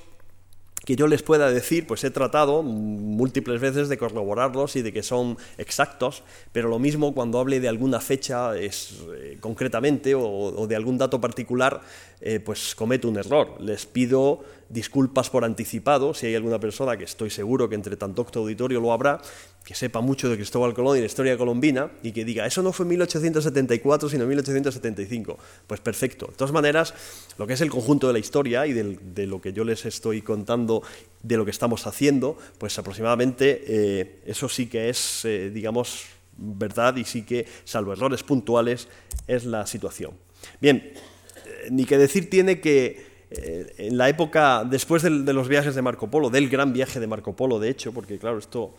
que yo les pueda decir, pues he tratado múltiples veces de corroborarlos y de que son exactos, pero lo mismo cuando hable de alguna fecha es, eh, concretamente o, de algún dato particular, eh, pues cometo un error. Les pido disculpas por anticipado, si hay alguna persona que estoy seguro que entre tanto auditorio lo habrá, que sepa mucho de Cristóbal Colón y la historia colombina y que diga, eso no fue en 1874, sino en 1875. Pues perfecto. De todas maneras, lo que es el conjunto de la historia y de lo que yo les estoy contando, de lo que estamos haciendo, pues aproximadamente eh, eso sí que es, eh, digamos, verdad y sí que, salvo errores puntuales, es la situación. Bien, eh, ni que decir tiene que en la época, después de, los viajes de Marco Polo, del gran viaje de Marco Polo, de hecho, porque claro, esto,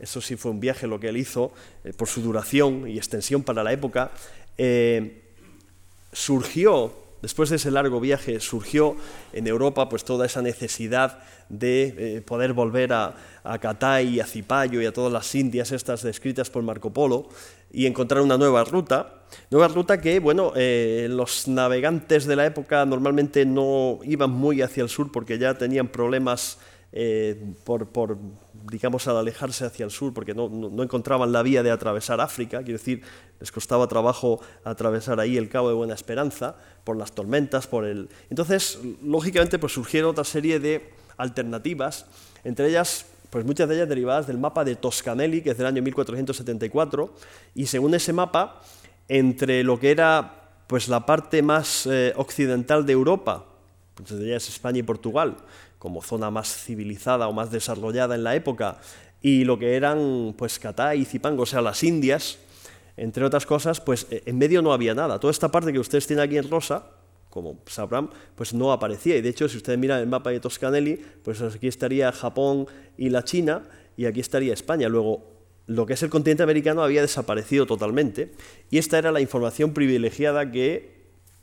eso sí fue un viaje lo que él hizo, eh, por su duración y extensión para la época, eh, surgió, después de ese largo viaje, surgió en Europa pues toda esa necesidad de eh, poder volver a, a Catay a Cipayo y a todas las Indias estas descritas por Marco Polo y encontrar una nueva ruta. Nueva ruta que, bueno, los navegantes de la época normalmente no iban muy hacia el sur porque ya tenían problemas eh, por, digamos, al alejarse hacia el sur porque no, encontraban la vía de atravesar África, quiero decir, les costaba trabajo atravesar ahí el Cabo de Buena Esperanza por las tormentas, por el... Entonces, lógicamente, pues surgieron otra serie de alternativas, entre ellas pues muchas de ellas derivadas del mapa de Toscanelli, que es del año 1474, y según ese mapa, entre lo que era pues la parte más eh, occidental de Europa, pues de ellas España y Portugal, como zona más civilizada o más desarrollada en la época, y lo que eran pues Catá y Zipango, o sea, las Indias, entre otras cosas, pues eh, en medio no había nada. Toda esta parte que ustedes tienen aquí en rosa, como sabrán, pues no aparecía. Y de hecho, si ustedes miran el mapa de Toscanelli, pues aquí estaría Japón y la China, y aquí estaría España. Luego, lo que es el continente americano había desaparecido totalmente, y esta era la información privilegiada que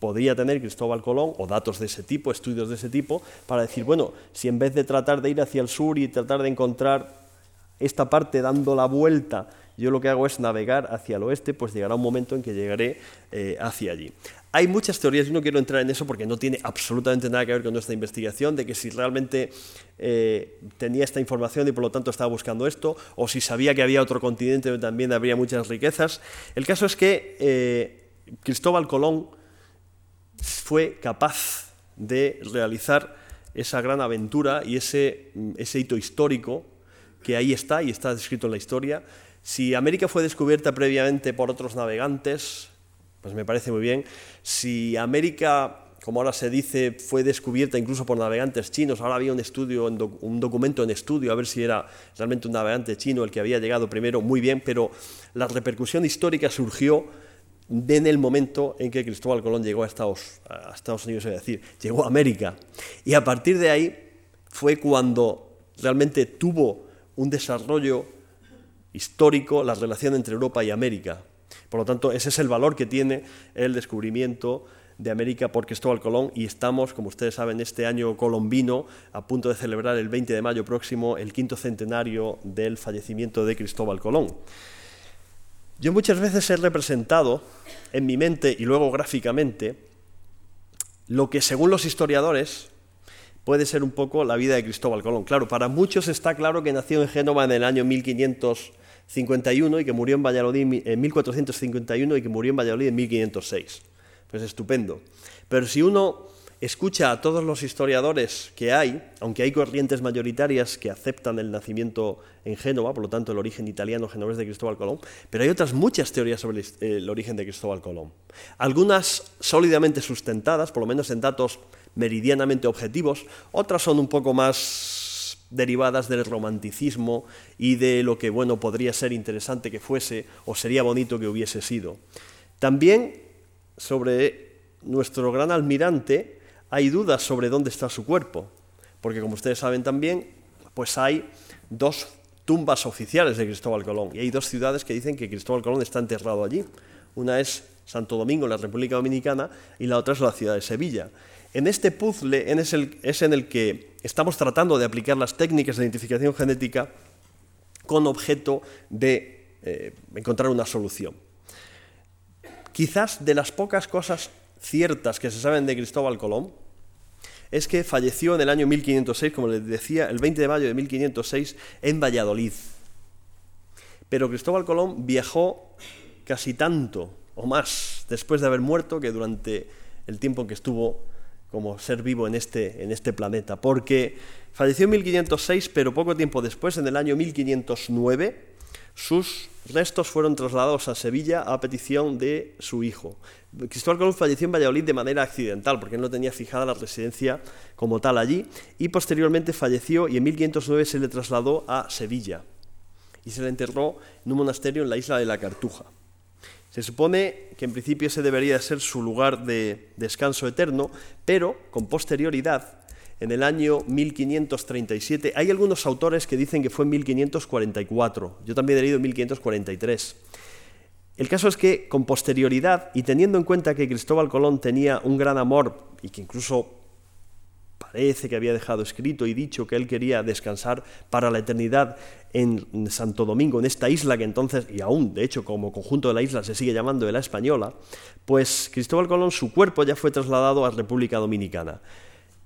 podría tener Cristóbal Colón, o datos de ese tipo, estudios de ese tipo, para decir, bueno, si en vez de tratar de ir hacia el sur y tratar de encontrar esta parte dando la vuelta, yo lo que hago es navegar hacia el oeste, pues llegará un momento en que llegaré eh, hacia allí. Hay muchas teorías, yo no quiero entrar en eso porque no tiene absolutamente nada que ver con nuestra investigación, de que si realmente eh, tenía esta información y por lo tanto estaba buscando esto, o si sabía que había otro continente donde también habría muchas riquezas. El caso es que eh, Cristóbal Colón fue capaz de realizar esa gran aventura y ese, hito histórico que ahí está y está descrito en la historia. Si América fue descubierta previamente por otros navegantes, pues me parece muy bien. Si América, como ahora se dice, fue descubierta incluso por navegantes chinos, ahora había un estudio, un documento en estudio, a ver si era realmente un navegante chino el que había llegado primero, muy bien, pero la repercusión histórica surgió en el momento en que Cristóbal Colón llegó a Estados, a Estados Unidos, es decir, llegó a América. Y a partir de ahí fue cuando realmente tuvo un desarrollo histórico la relación entre Europa y América. Por lo tanto, ese es el valor que tiene el descubrimiento de América por Cristóbal Colón y estamos, como ustedes saben, este año colombino a punto de celebrar el 20 de mayo próximo el quinto centenario del fallecimiento de Cristóbal Colón. Yo muchas veces he representado en mi mente y luego gráficamente lo que según los historiadores puede ser un poco la vida de Cristóbal Colón. Claro, para muchos está claro que nació en Génova en el año 1551 y que murió en Valladolid en 1451 y que murió en Valladolid en 1506. Pues estupendo. Pero si uno escucha a todos los historiadores que hay, aunque hay corrientes mayoritarias que aceptan el nacimiento en Génova, por lo tanto el origen italiano genovés de Cristóbal Colón, pero hay otras muchas teorías sobre el origen de Cristóbal Colón. Algunas sólidamente sustentadas, por lo menos en datos meridianamente objetivos, otras son un poco más derivadas del romanticismo y de lo que bueno podría ser interesante que fuese o sería bonito que hubiese sido. También sobre nuestro gran almirante hay dudas sobre dónde está su cuerpo, porque como ustedes saben también, pues hay dos tumbas oficiales de Cristóbal Colón y hay dos ciudades que dicen que Cristóbal Colón está enterrado allí. Una es Santo Domingo, en la República Dominicana, y la otra es la ciudad de Sevilla. En este puzzle es en el que estamos tratando de aplicar las técnicas de identificación genética con objeto de eh, encontrar una solución. Quizás de las pocas cosas ciertas que se saben de Cristóbal Colón es que falleció en el año 1506, como les decía, el 20 de mayo de 1506 en Valladolid. Pero Cristóbal Colón viajó casi tanto o más después de haber muerto que durante el tiempo que estuvo como ser vivo en este, en este planeta, porque falleció en 1506, pero poco tiempo después, en el año 1509, sus restos fueron trasladados a Sevilla a petición de su hijo. Cristóbal Colón falleció en Valladolid de manera accidental, porque él no tenía fijada la residencia como tal allí, y posteriormente falleció y en 1509 se le trasladó a Sevilla y se le enterró en un monasterio en la isla de la Cartuja. Se supone que en principio ese debería ser su lugar de descanso eterno, pero con posterioridad, en el año 1537, hay algunos autores que dicen que fue en 1544, yo también he leído en 1543. El caso es que con posterioridad y teniendo en cuenta que Cristóbal Colón tenía un gran amor y que incluso parece que había dejado escrito y dicho que él quería descansar para la eternidad en Santo Domingo, en esta isla que entonces, y aún de hecho como conjunto de la isla se sigue llamando de la Española, pues Cristóbal Colón, su cuerpo ya fue trasladado a República Dominicana.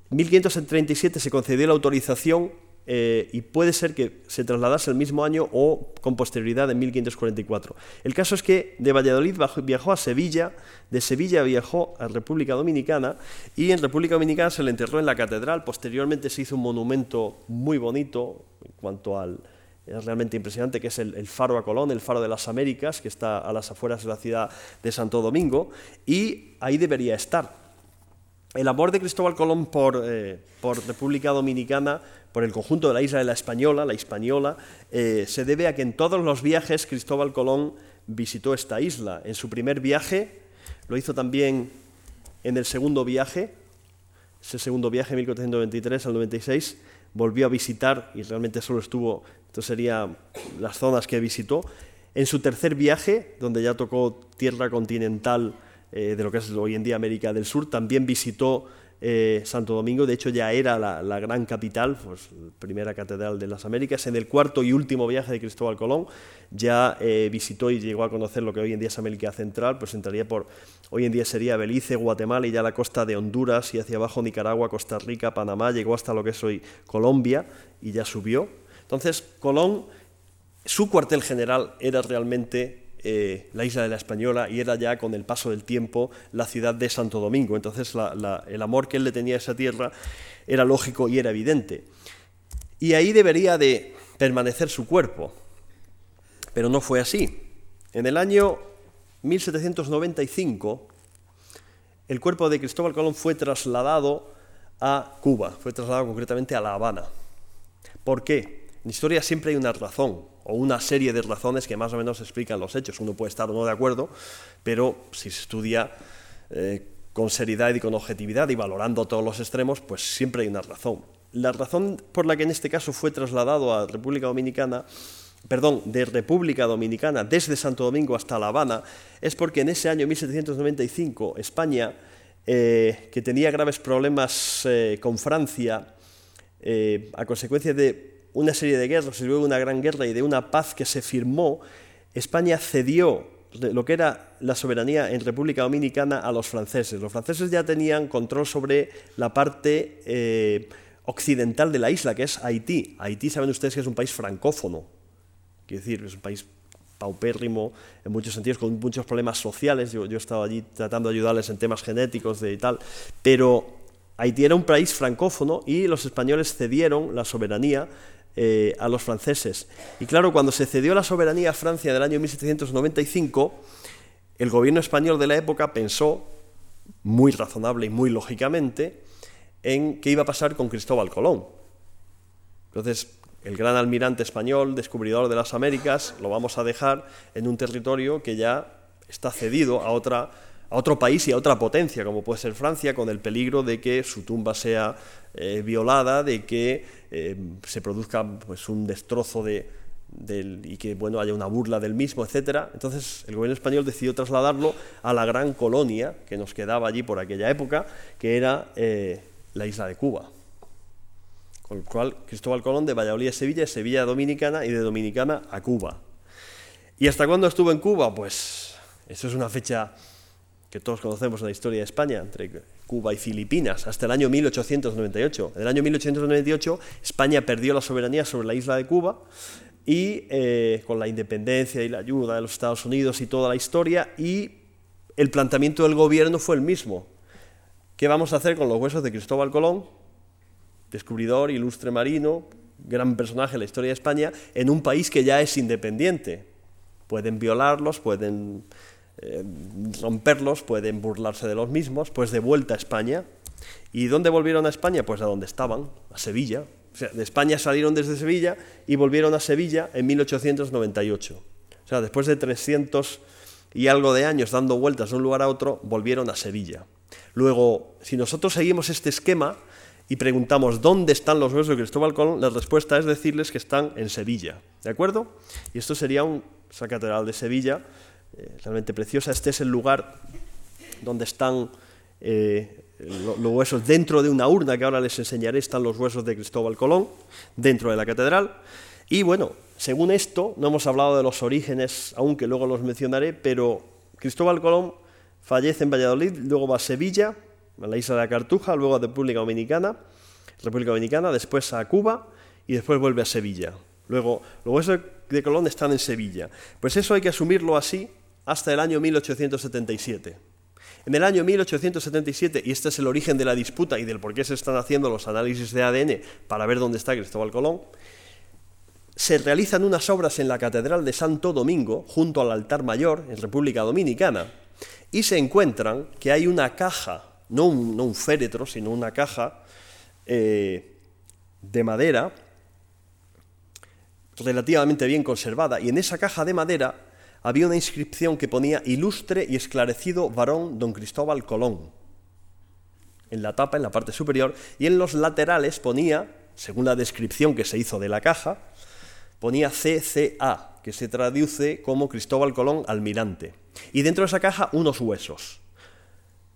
En 1537 se concedió la autorización eh, y puede ser que se trasladase el mismo año o con posterioridad en 1544. El caso es que de Valladolid viajó a Sevilla, de Sevilla viajó a República Dominicana y en República Dominicana se le enterró en la catedral. Posteriormente se hizo un monumento muy bonito en cuanto al, es realmente impresionante, que es el, Faro a Colón, el Faro de las Américas, que está a las afueras de la ciudad de Santo Domingo, y ahí debería estar. El amor de Cristóbal Colón por, eh, República Dominicana por el conjunto de la isla de la Española, la Española, eh, se debe a que en todos los viajes Cristóbal Colón visitó esta isla. En su primer viaje, lo hizo también en el segundo viaje, ese segundo viaje, 1423 al 96, volvió a visitar y realmente solo estuvo, esto serían las zonas que visitó. En su tercer viaje, donde ya tocó tierra continental eh, de lo que es hoy en día América del Sur, también visitó eh, Santo Domingo, de hecho ya era la, gran capital, pues primera catedral de las Américas. En el cuarto y último viaje de Cristóbal Colón ya eh, visitó y llegó a conocer lo que hoy en día es América Central, pues entraría por, hoy en día sería Belice, Guatemala y ya la costa de Honduras y hacia abajo Nicaragua, Costa Rica, Panamá, llegó hasta lo que es hoy Colombia y ya subió. Entonces Colón, su cuartel general era realmente eh, la isla de la Española y era ya con el paso del tiempo la ciudad de Santo Domingo. Entonces el amor que él le tenía a esa tierra era lógico y era evidente. Y ahí debería de permanecer su cuerpo, pero no fue así. En el año 1795 el cuerpo de Cristóbal Colón fue trasladado a Cuba, fue trasladado concretamente a La Habana. ¿Por qué? En historia siempre hay una razón o una serie de razones que más o menos explican los hechos. Uno puede estar o no de acuerdo, pero si se estudia eh, con seriedad y con objetividad y valorando todos los extremos, pues siempre hay una razón. La razón por la que en este caso fue trasladado a República Dominicana, perdón, de República Dominicana desde Santo Domingo hasta La Habana, es porque en ese año 1795 España, eh, que tenía graves problemas eh, con Francia, a consecuencia de una serie de guerras y luego una gran guerra y de una paz que se firmó, España cedió lo que era la soberanía en República Dominicana a los franceses. Los franceses ya tenían control sobre la parte eh, occidental de la isla, que es Haití. Haití, saben ustedes que es un país francófono, quiere decir, es un país paupérrimo en muchos sentidos, con muchos problemas sociales. Yo, yo he estado allí tratando de ayudarles en temas genéticos y tal, pero Haití era un país francófono y los españoles cedieron la soberanía eh, a los franceses. Y claro, cuando se cedió la soberanía a Francia en el año 1795, el gobierno español de la época pensó, muy razonable y muy lógicamente, en qué iba a pasar con Cristóbal Colón. Entonces, el gran almirante español, descubridor de las Américas, lo vamos a dejar en un territorio que ya está cedido a otra a otro país y a otra potencia, como puede ser Francia, con el peligro de que su tumba sea eh, violada, de que eh, se produzca pues, un destrozo de, y que bueno, haya una burla del mismo, etc. Entonces el gobierno español decidió trasladarlo a la gran colonia que nos quedaba allí por aquella época, que era eh, la isla de Cuba. Con lo cual Cristóbal Colón de Valladolid a Sevilla, de Sevilla Dominicana y de Dominicana a Cuba. ¿Y hasta cuándo estuvo en Cuba? Pues eso es una fecha que todos conocemos en la historia de España, entre Cuba y Filipinas, hasta el año 1898. En el año 1898 España perdió la soberanía sobre la isla de Cuba y eh, con la independencia y la ayuda de los Estados Unidos y toda la historia, y el planteamiento del gobierno fue el mismo. ¿Qué vamos a hacer con los huesos de Cristóbal Colón, descubridor, ilustre marino, gran personaje en la historia de España, en un país que ya es independiente? Pueden violarlos, pueden eh, romperlos, pueden burlarse de los mismos, pues de vuelta a España. ¿Y dónde volvieron a España? Pues a donde estaban, a Sevilla. De España salieron desde Sevilla y volvieron a Sevilla en 1898. O sea, después de 300 y algo de años dando vueltas de un lugar a otro, volvieron a Sevilla. Luego, si nosotros seguimos este esquema y preguntamos dónde están los huesos de Cristóbal Colón, la respuesta es decirles que están en Sevilla. ¿De acuerdo? Y esto sería un, esa catedral de Sevilla eh, realmente preciosa. Este es el lugar donde están eh, los huesos dentro de una urna que ahora les enseñaré, están los huesos de Cristóbal Colón dentro de la catedral. Y bueno, según esto, no hemos hablado de los orígenes, aunque luego los mencionaré, pero Cristóbal Colón fallece en Valladolid, luego va a Sevilla, a la isla de la Cartuja, luego a República Dominicana, República Dominicana, después a Cuba y después vuelve a Sevilla. Luego, los huesos de Colón están en Sevilla. Pues eso hay que asumirlo así hasta el año 1877. En el año 1877, y este es el origen de la disputa y del por qué se están haciendo los análisis de ADN para ver dónde está Cristóbal Colón, se realizan unas obras en la Catedral de Santo Domingo, junto al altar mayor, en República Dominicana, y se encuentran que hay una caja, no un, féretro, sino una caja eh, de madera, relativamente bien conservada, y en esa caja de madera había una inscripción que ponía ilustre y esclarecido varón don Cristóbal Colón. En la tapa, en la parte superior, y en los laterales ponía, según la descripción que se hizo de la caja, ponía CCA, que se traduce como Cristóbal Colón almirante. Y dentro de esa caja unos huesos.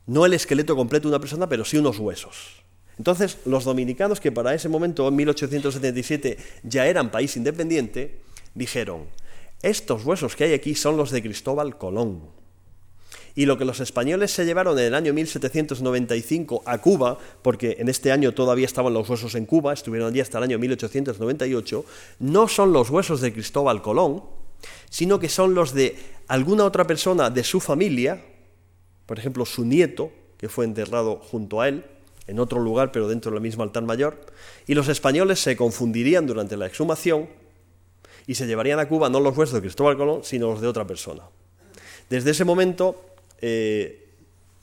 No el esqueleto completo de una persona, pero sí unos huesos. Entonces, los dominicanos, que para ese momento, en 1877, ya eran país independiente, dijeron, estos huesos que hay aquí son los de Cristóbal Colón. Y lo que los españoles se llevaron en el año 1795 a Cuba, porque en este año todavía estaban los huesos en Cuba, estuvieron allí hasta el año 1898, no son los huesos de Cristóbal Colón, sino que son los de alguna otra persona de su familia, por ejemplo su nieto, que fue enterrado junto a él, en otro lugar pero dentro del mismo altar mayor, y los españoles se confundirían durante la exhumación y se llevarían a Cuba no los huesos de Cristóbal Colón, sino los de otra persona. Desde ese momento, eh,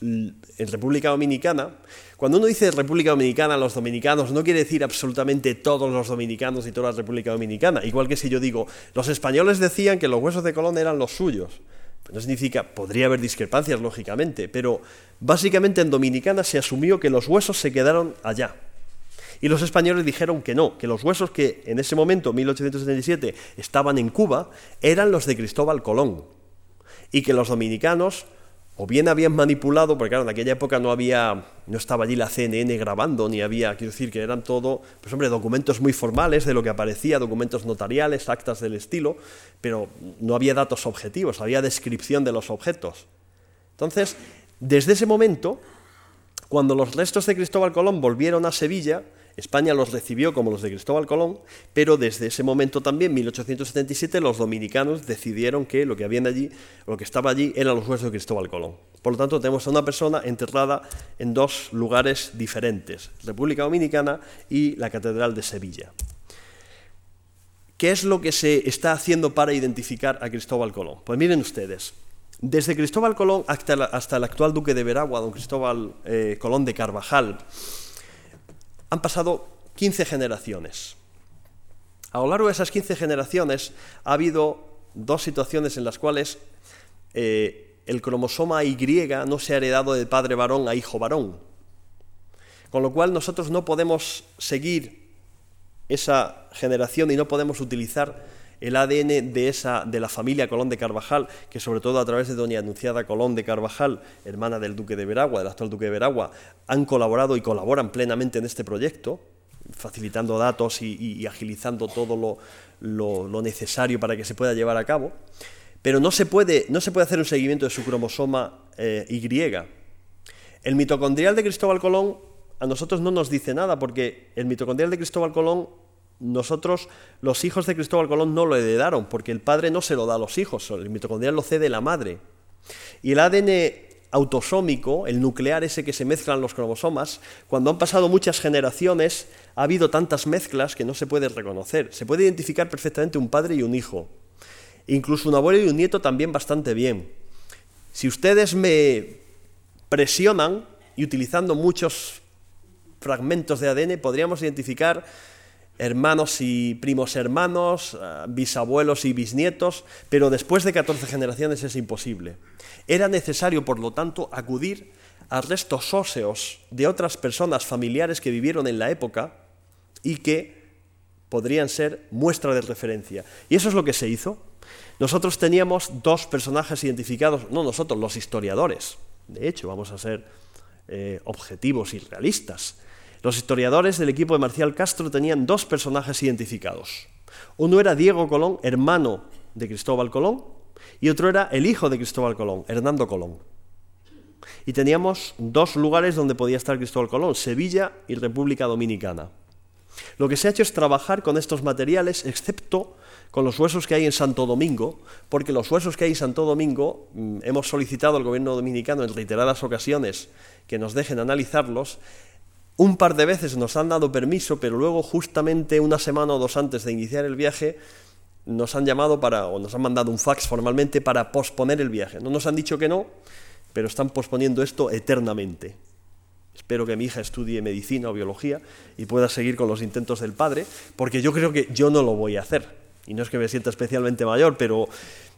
en República Dominicana, cuando uno dice República Dominicana, los dominicanos, no quiere decir absolutamente todos los dominicanos y toda la República Dominicana. Igual que si yo digo, los españoles decían que los huesos de Colón eran los suyos. No significa, podría haber discrepancias, lógicamente, pero básicamente en Dominicana se asumió que los huesos se quedaron allá. Y los españoles dijeron que no, que los huesos que en ese momento, 1877, estaban en Cuba, eran los de Cristóbal Colón. Y que los dominicanos o bien habían manipulado, porque claro, en aquella época no había, no estaba allí la CNN grabando, ni había, quiero decir, que eran todo, pues hombre, documentos muy formales de lo que aparecía, documentos notariales, actas del estilo, pero no había datos objetivos, había descripción de los objetos. Entonces, desde ese momento, cuando los restos de Cristóbal Colón volvieron a Sevilla, España los recibió como los de Cristóbal Colón, pero desde ese momento también, 1877, los dominicanos decidieron que lo que habían allí, lo que estaba allí, eran los huesos de Cristóbal Colón. Por lo tanto, tenemos a una persona enterrada en dos lugares diferentes, República Dominicana y la Catedral de Sevilla. ¿Qué es lo que se está haciendo para identificar a Cristóbal Colón? Pues miren ustedes, desde Cristóbal Colón hasta, el actual duque de Veragua, don Cristóbal eh, Colón de Carvajal, han pasado 15 generaciones. A lo largo de esas 15 generaciones ha habido dos situaciones en las cuales eh, el cromosoma Y no se ha heredado de padre varón a hijo varón. Con lo cual nosotros no podemos seguir esa generación y no podemos utilizar el ADN de, esa, de la familia Colón de Carvajal, que sobre todo a través de doña Anunciada Colón de Carvajal, hermana del duque de Veragua, del actual duque de Veragua, han colaborado y colaboran plenamente en este proyecto, facilitando datos y, agilizando todo lo, necesario para que se pueda llevar a cabo. Pero no se puede, no se puede hacer un seguimiento de su cromosoma eh, Y. El mitocondrial de Cristóbal Colón a nosotros no nos dice nada, porque el mitocondrial de Cristóbal Colón nosotros, los hijos de Cristóbal Colón, no lo heredaron, porque el padre no se lo da a los hijos, el mitocondrial lo cede la madre. Y el ADN autosómico, el nuclear ese que se mezclan los cromosomas, cuando han pasado muchas generaciones, ha habido tantas mezclas que no se puede reconocer. Se puede identificar perfectamente un padre y un hijo. Incluso un abuelo y un nieto también bastante bien. Si ustedes me presionan y utilizando muchos fragmentos de ADN, podríamos identificar hermanos y primos hermanos, eh, bisabuelos y bisnietos, pero después de 14 generaciones es imposible. Era necesario, por lo tanto, acudir a restos óseos de otras personas familiares que vivieron en la época y que podrían ser muestra de referencia. Y eso es lo que se hizo. Nosotros teníamos dos personajes identificados, no nosotros, los historiadores. De hecho, vamos a ser eh, objetivos y realistas. Los historiadores del equipo de Marcial Castro tenían dos personajes identificados. Uno era Diego Colón, hermano de Cristóbal Colón, y otro era el hijo de Cristóbal Colón, Hernando Colón. Y teníamos dos lugares donde podía estar Cristóbal Colón, Sevilla y República Dominicana. Lo que se ha hecho es trabajar con estos materiales, excepto con los huesos que hay en Santo Domingo, porque los huesos que hay en Santo Domingo mm, hemos solicitado al gobierno dominicano en reiteradas ocasiones que nos dejen analizarlos. Un par de veces nos han dado permiso, pero luego justamente una semana o dos antes de iniciar el viaje nos han llamado para, o nos han mandado un fax formalmente para posponer el viaje. No nos han dicho que no, pero están posponiendo esto eternamente. Espero que mi hija estudie medicina o biología y pueda seguir con los intentos del padre, porque yo creo que yo no lo voy a hacer. Y no es que me sienta especialmente mayor, pero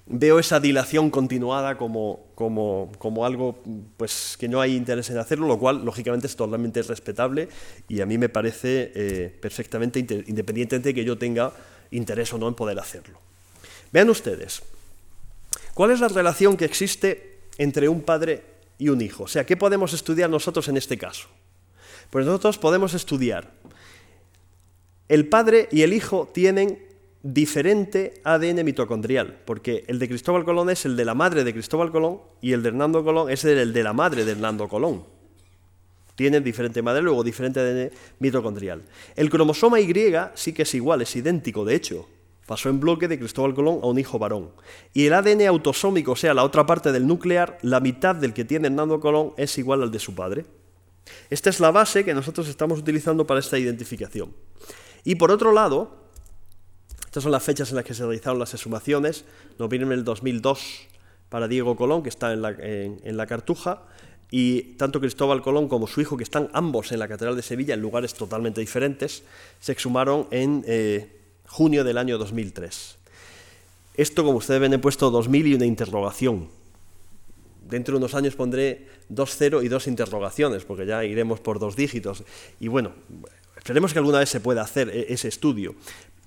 veo esa dilación continuada como, como, como, algo pues, que no hay interés en hacerlo, lo cual lógicamente es totalmente respetable y a mí me parece eh, perfectamente independientemente de que yo tenga interés o no en poder hacerlo. Vean ustedes, ¿cuál es la relación que existe entre un padre y un hijo? O sea, ¿qué podemos estudiar nosotros en este caso? Pues nosotros podemos estudiar, el padre y el hijo tienen diferente ADN mitocondrial, porque el de Cristóbal Colón es el de la madre de Cristóbal Colón y el de Hernando Colón es el de la madre de Hernando Colón. Tienen diferente madre, luego diferente ADN mitocondrial. El cromosoma Y sí que es igual, es idéntico, de hecho. Pasó en bloque de Cristóbal Colón a un hijo varón. Y el ADN autosómico, o sea, la otra parte del nuclear, la mitad del que tiene Hernando Colón es igual al de su padre. Esta es la base que nosotros estamos utilizando para esta identificación. Y por otro lado, estas son las fechas en las que se realizaron las exhumaciones. Noviembre del 2002 para Diego Colón, que está en la, Cartuja, y tanto Cristóbal Colón como su hijo, que están ambos en la Catedral de Sevilla, en lugares totalmente diferentes, se exhumaron en eh, junio del año 2003. Esto, como ustedes ven, he puesto 2000 y una interrogación. Dentro de unos años pondré dos cero y dos interrogaciones, porque ya iremos por dos dígitos. Y bueno, esperemos que alguna vez se pueda hacer eh, ese estudio.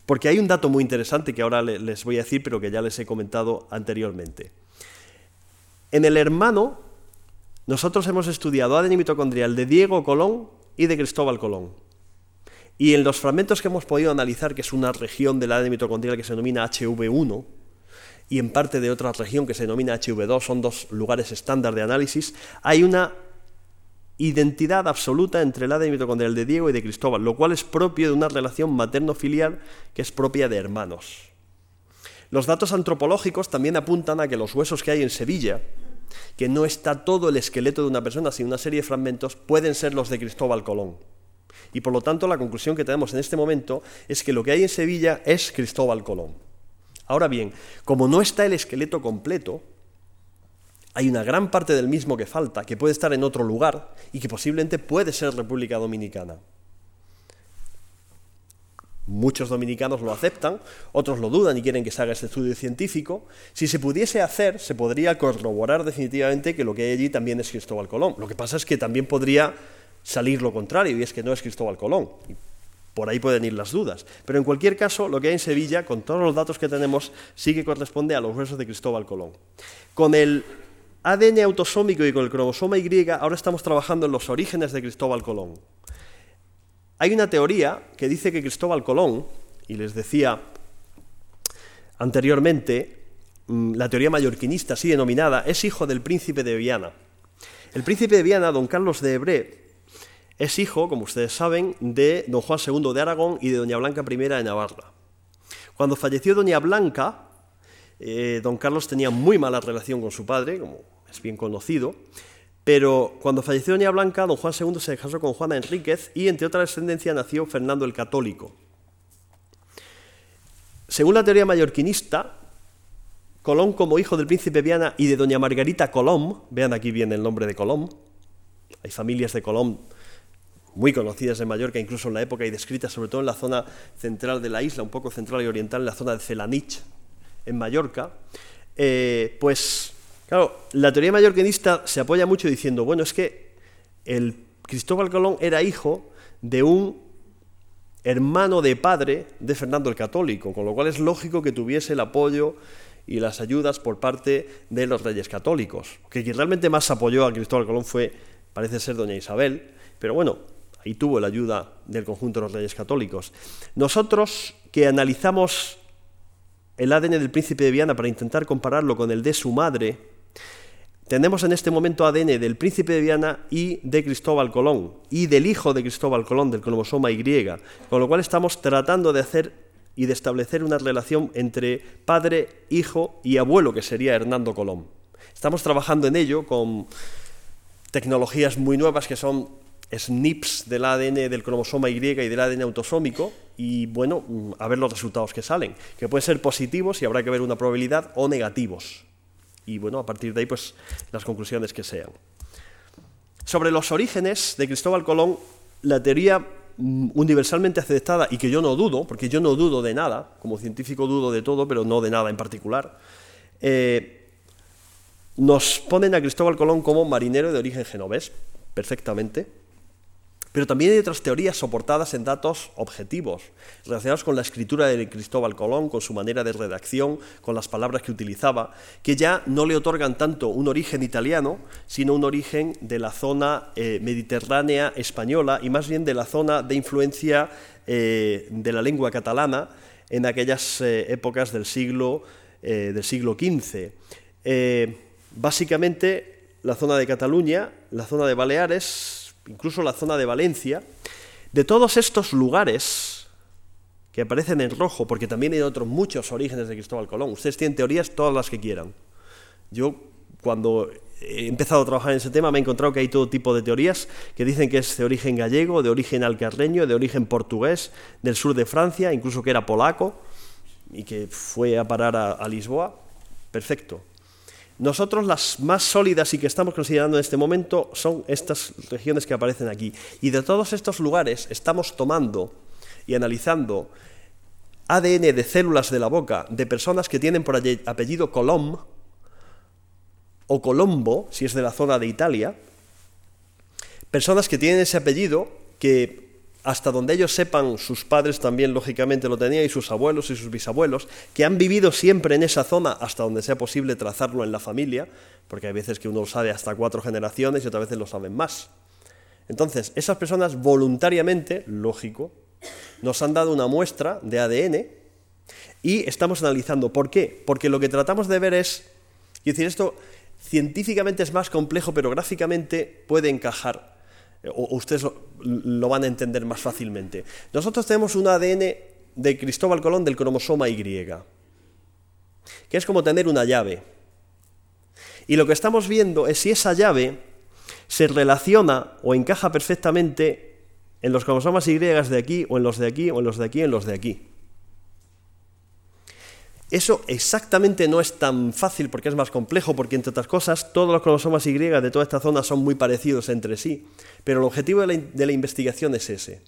Porque hay un dato muy interesante que ahora les voy a decir, pero que ya les he comentado anteriormente. En el hermano, nosotros hemos estudiado ADN mitocondrial de Diego Colón y de Cristóbal Colón. Y en los fragmentos que hemos podido analizar, que es una región del ADN mitocondrial que se denomina HV1, y en parte de otra región que se denomina HV2, son dos lugares estándar de análisis, hay una identidad absoluta entre el ADN mitocondrial de Diego y de Cristóbal, lo cual es propio de una relación materno-filial que es propia de hermanos. Los datos antropológicos también apuntan a que los huesos que hay en Sevilla, que no está todo el esqueleto de una persona, sino una serie de fragmentos, pueden ser los de Cristóbal Colón. Y por lo tanto la conclusión que tenemos en este momento es que lo que hay en Sevilla es Cristóbal Colón. Ahora bien, como no está el esqueleto completo, hay una gran parte del mismo que falta, que puede estar en otro lugar y que posiblemente puede ser República Dominicana. Muchos dominicanos lo aceptan, otros lo dudan y quieren que se haga este estudio científico. Si se pudiese hacer, se podría corroborar definitivamente que lo que hay allí también es Cristóbal Colón. Lo que pasa es que también podría salir lo contrario, y es que no es Cristóbal Colón. por ahí pueden ir las dudas. Pero en cualquier caso, lo que hay en Sevilla, con todos los datos que tenemos, sí que corresponde a los huesos de Cristóbal Colón. Con el ADN autosómico y con el cromosoma Y, ahora estamos trabajando en los orígenes de Cristóbal Colón. Hay una teoría que dice que Cristóbal Colón, y les decía anteriormente, mm, la teoría mallorquinista así denominada, es hijo del príncipe de Viana. El príncipe de Viana, don Carlos de Hebré, es hijo, como ustedes saben, de don Juan II de Aragón y de doña Blanca I de Navarra. Cuando falleció doña Blanca, eh, don Carlos tenía muy mala relación con su padre, como es bien conocido, pero cuando falleció Doña Blanca, don Juan II se casó con Juana Enríquez y entre otra descendencia nació Fernando el Católico. Según la teoría mallorquinista, Colón como hijo del príncipe Viana y de doña Margarita Colón, vean aquí bien el nombre de Colón, hay familias de Colón muy conocidas en Mallorca, incluso en la época y descritas sobre todo en la zona central de la isla, un poco central y oriental, en la zona de Celanich, en Mallorca, eh, pues Claro, la teoría mallorquinista se apoya mucho diciendo, bueno, es que el Cristóbal Colón era hijo de un hermano de padre de Fernando el Católico, con lo cual es lógico que tuviese el apoyo y las ayudas por parte de los reyes católicos. Que quien realmente más apoyó a Cristóbal Colón fue, parece ser, doña Isabel, pero bueno, ahí tuvo la ayuda del conjunto de los reyes católicos. Nosotros que analizamos el ADN del príncipe de Viana para intentar compararlo con el de su madre, tenemos en este momento ADN del príncipe de Viana y de Cristóbal Colón, y del hijo de Cristóbal Colón, del cromosoma Y, con lo cual estamos tratando de hacer y de establecer una relación entre padre, hijo y abuelo, que sería Hernando Colón. Estamos trabajando en ello con tecnologías muy nuevas que son SNPs del ADN del cromosoma Y y del ADN autosómico y bueno, mm, a ver los resultados que salen, que pueden ser positivos y habrá que ver una probabilidad o negativos. Y bueno, a partir de ahí pues las conclusiones que sean. Sobre los orígenes de Cristóbal Colón, la teoría mm, universalmente aceptada y que yo no dudo, porque yo no dudo de nada, como científico dudo de todo, pero no de nada en particular, eh, nos ponen a Cristóbal Colón como marinero de origen genovés, perfectamente, pero también hay otras teorías soportadas en datos objetivos, relacionados con la escritura de Cristóbal Colón, con su manera de redacción, con las palabras que utilizaba, que ya no le otorgan tanto un origen italiano, sino un origen de la zona eh, mediterránea española y más bien de la zona de influencia eh, de la lengua catalana en aquellas eh, épocas del siglo, del siglo XV. básicamente, la zona de Cataluña, la zona de Baleares, incluso la zona de Valencia, de todos estos lugares que aparecen en rojo, porque también hay otros muchos orígenes de Cristóbal Colón. Ustedes tienen teorías todas las que quieran. Yo, cuando he empezado a trabajar en ese tema, me he encontrado que hay todo tipo de teorías que dicen que es de origen gallego, de origen alcarreño, de origen portugués, del sur de Francia, incluso que era polaco y que fue a parar a Lisboa. Perfecto. Nosotros las más sólidas y que estamos considerando en este momento son estas regiones que aparecen aquí. Y de todos estos lugares estamos tomando y analizando ADN de células de la boca de personas que tienen por apellido Colom o Colombo, si es de la zona de Italia, personas que tienen ese apellido que hasta donde ellos sepan, sus padres también lógicamente lo tenían, y sus abuelos y sus bisabuelos, que han vivido siempre en esa zona hasta donde sea posible trazarlo en la familia, porque hay veces que uno lo sabe hasta cuatro generaciones y otras veces lo saben más. Entonces, esas personas voluntariamente, lógico, nos han dado una muestra de ADN y estamos analizando. ¿Por qué? Porque lo que tratamos de ver es, y decir, esto científicamente es más complejo, pero gráficamente puede encajar o ustedes lo, van a entender más fácilmente. Nosotros tenemos un ADN de Cristóbal Colón del cromosoma Y, que es como tener una llave. Y lo que estamos viendo es si esa llave se relaciona o encaja perfectamente en los cromosomas Y de aquí, o en los de aquí, o en los de aquí, o en los de aquí. Eso exactamente no es tan fácil porque es más complejo, porque entre otras cosas todos los cromosomas Y de toda esta zona son muy parecidos entre sí, pero el objetivo de la, investigación es ese.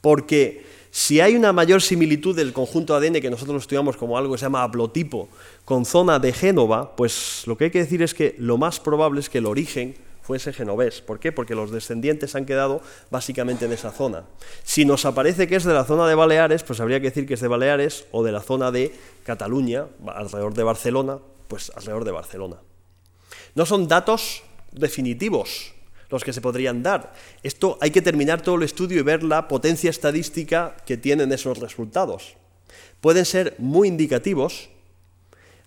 Porque si hay una mayor similitud del conjunto ADN que nosotros estudiamos como algo que se llama haplotipo con zona de Génova, pues lo que hay que decir es que lo más probable es que el origen fuese genovés. ¿Por qué? Porque los descendientes han quedado básicamente en esa zona. Si nos aparece que es de la zona de Baleares, pues habría que decir que es de Baleares o de la zona de Cataluña, alrededor de Barcelona, pues alrededor de Barcelona. No son datos definitivos los que se podrían dar. Esto hay que terminar todo el estudio y ver la potencia estadística que tienen esos resultados. Pueden ser muy indicativos,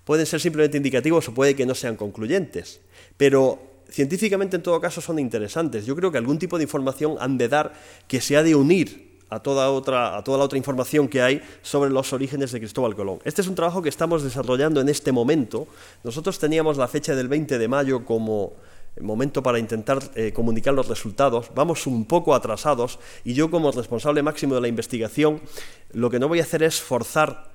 pueden ser simplemente indicativos o puede que no sean concluyentes, pero científicamente en todo caso son interesantes. Yo creo que algún tipo de información han de dar que se ha de unir a toda, otra, a toda la otra información que hay sobre los orígenes de Cristóbal Colón. Este es un trabajo que estamos desarrollando en este momento. Nosotros teníamos la fecha del 20 de mayo como momento para intentar eh, comunicar los resultados. Vamos un poco atrasados y yo como responsable máximo de la investigación lo que no voy a hacer es forzar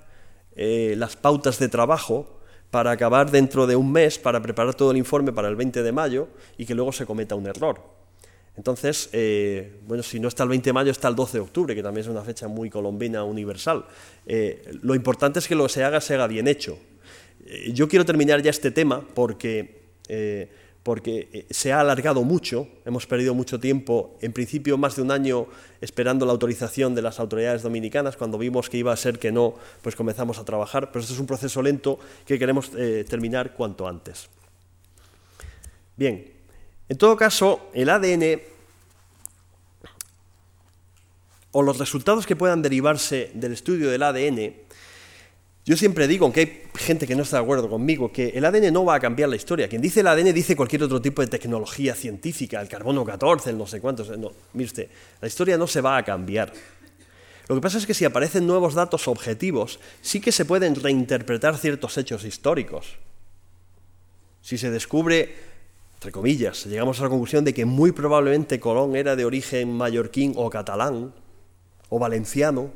eh, las pautas de trabajo para acabar dentro de un mes, para preparar todo el informe para el 20 de mayo y que luego se cometa un error. Entonces, eh, bueno, si no está el 20 de mayo, está el 12 de octubre, que también es una fecha muy colombina universal. Eh, lo importante es que lo que se haga se haga bien hecho. Eh, yo quiero terminar ya este tema porque porque eh, se ha alargado mucho, hemos perdido mucho tiempo, en principio más de un año esperando la autorización de las autoridades dominicanas, cuando vimos que iba a ser que no, pues comenzamos a trabajar, pero esto es un proceso lento que queremos eh, terminar cuanto antes. Bien, en todo caso, el ADN o los resultados que puedan derivarse del estudio del ADN Yo siempre digo, aunque hay gente que no está de acuerdo conmigo, que el ADN no va a cambiar la historia. Quien dice el ADN dice cualquier otro tipo de tecnología científica, el carbono 14, el no sé cuántos. No, mire usted, la historia no se va a cambiar. Lo que pasa es que si aparecen nuevos datos objetivos, sí que se pueden reinterpretar ciertos hechos históricos. Si se descubre, entre comillas, llegamos a la conclusión de que muy probablemente Colón era de origen mallorquín o catalán o valenciano,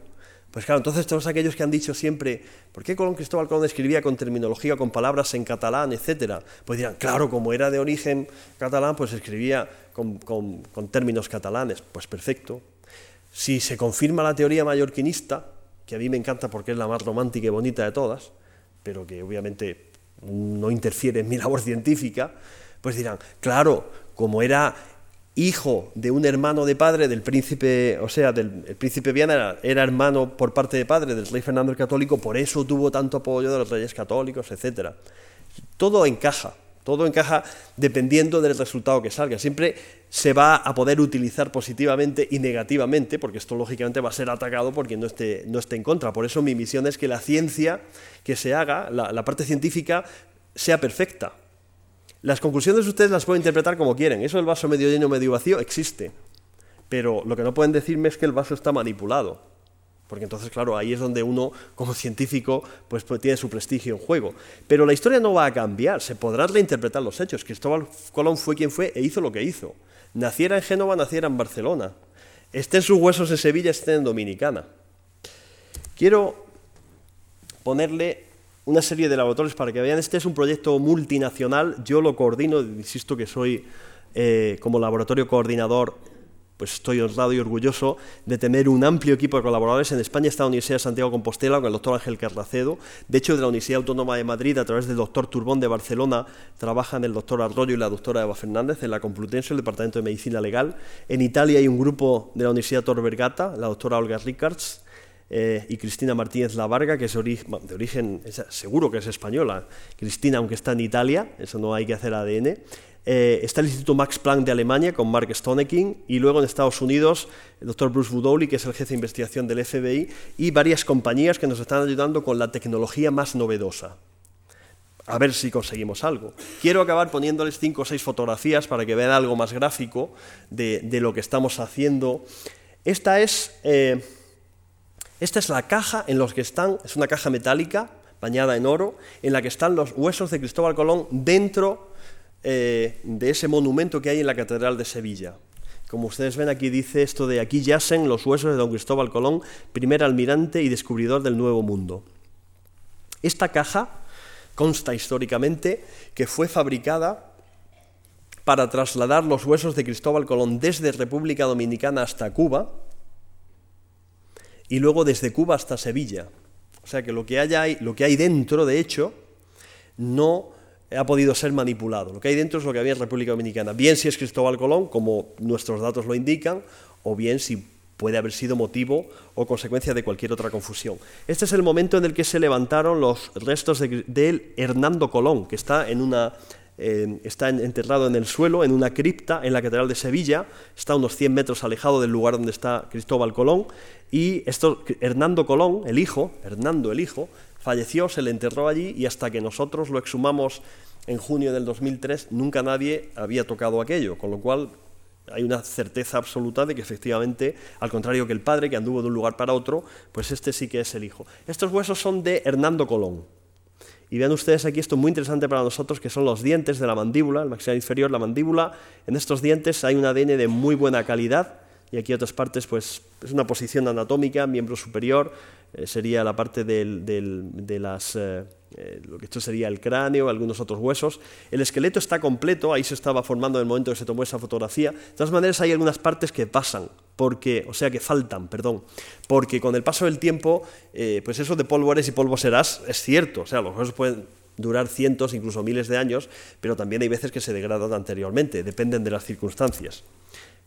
pues claro, entonces todos aquellos que han dicho siempre, ¿por qué Colón Cristóbal Colón escribía con terminología, con palabras en catalán, etcétera? Pues dirán, claro, como era de origen catalán, pues escribía con, con términos catalanes. Pues perfecto. Si se confirma la teoría mallorquinista, que a mí me encanta porque es la más romántica y bonita de todas, pero que obviamente no interfiere en mi labor científica, pues dirán, claro, como era hijo de un hermano de padre del príncipe, o sea, del el príncipe Viana era, hermano por parte de padre del rey Fernando el Católico, por eso tuvo tanto apoyo de los reyes católicos, etc. Todo encaja, todo encaja dependiendo del resultado que salga. Siempre se va a poder utilizar positivamente y negativamente, porque esto lógicamente va a ser atacado por quien no esté, no esté en contra. Por eso mi misión es que la ciencia que se haga, la parte científica, sea perfecta, las conclusiones ustedes las pueden interpretar como quieren. Eso del vaso medio lleno, medio vacío existe. Pero lo que no pueden decirme es que el vaso está manipulado. Porque entonces, claro, ahí es donde uno, como científico, pues, pues, tiene su prestigio en juego. Pero la historia no va a cambiar, se podrán reinterpretar los hechos. Cristóbal Colón fue quien fue e hizo lo que hizo. Naciera en Génova, naciera en Barcelona. Estén sus huesos en Sevilla, estén en Dominicana. Quiero ponerle una serie de laboratorios para que vean. Este es un proyecto multinacional, yo lo coordino, insisto que soy eh, como laboratorio coordinador, pues estoy honrado y orgulloso de tener un amplio equipo de colaboradores. En España está la Universidad de Santiago Compostela con el doctor Ángel Carracedo. De hecho, de la Universidad Autónoma de Madrid, a través del doctor Turbón de Barcelona, trabajan el doctor Arroyo y la doctora Eva Fernández en la Complutense, el Departamento de Medicina Legal. En Italia hay un grupo de la Universidad Tor Vergata, la doctora Olga Rickards eh, y Cristina Martínez Lavarga, que es de origen, seguro que es española, Cristina, aunque está en Italia, eso no hay que hacer ADN. Eh, está el Instituto Max Planck de Alemania con Mark Stoneking y luego en Estados Unidos el doctor Bruce Budowli, que es el jefe de investigación del FBI, y varias compañías que nos están ayudando con la tecnología más novedosa. A ver si conseguimos algo. Quiero acabar poniéndoles cinco o seis fotografías para que vean algo más gráfico de, lo que estamos haciendo. Esta es... Eh, esta es la caja en la que están, es una caja metálica bañada en oro, en la que están los huesos de Cristóbal Colón dentro eh, de ese monumento que hay en la Catedral de Sevilla. Como ustedes ven aquí dice esto de aquí yacen los huesos de don Cristóbal Colón, primer almirante y descubridor del Nuevo Mundo. Esta caja consta históricamente que fue fabricada para trasladar los huesos de Cristóbal Colón desde República Dominicana hasta Cuba, y luego desde Cuba hasta Sevilla. O sea que lo que, hay, lo que hay dentro, de hecho, no ha podido ser manipulado. Lo que hay dentro es lo que había en República Dominicana. Bien si es Cristóbal Colón, como nuestros datos lo indican, o bien si puede haber sido motivo o consecuencia de cualquier otra confusión. Este es el momento en el que se levantaron los restos de Hernando Colón, que está en una está enterrado en el suelo, en una cripta en la Catedral de Sevilla, está a unos 100 metros alejado del lugar donde está Cristóbal Colón, y esto, Hernando Colón, el hijo, Hernando el hijo, falleció, se le enterró allí y hasta que nosotros lo exhumamos en junio del 2003, nunca nadie había tocado aquello, con lo cual hay una certeza absoluta de que efectivamente, al contrario que el padre, que anduvo de un lugar para otro, pues este sí que es el hijo. Estos huesos son de Hernando Colón. Y vean ustedes aquí esto muy interesante para nosotros, que son los dientes de la mandíbula, el maxilar inferior, la mandíbula. En estos dientes hay un ADN de muy buena calidad y aquí otras partes, pues es una posición anatómica, miembro superior, eh, sería la parte de las... Eh, eh, lo que esto sería el cráneo, algunos otros huesos. El esqueleto está completo, ahí se estaba formando en el momento que se tomó esa fotografía. De todas maneras, hay algunas partes que pasan, porque, o sea, que faltan, perdón, porque con el paso del tiempo, pues eso de polvo eres y polvo serás es cierto, o sea, los huesos pueden durar cientos, incluso miles de años, pero también hay veces que se degradan anteriormente, dependen de las circunstancias.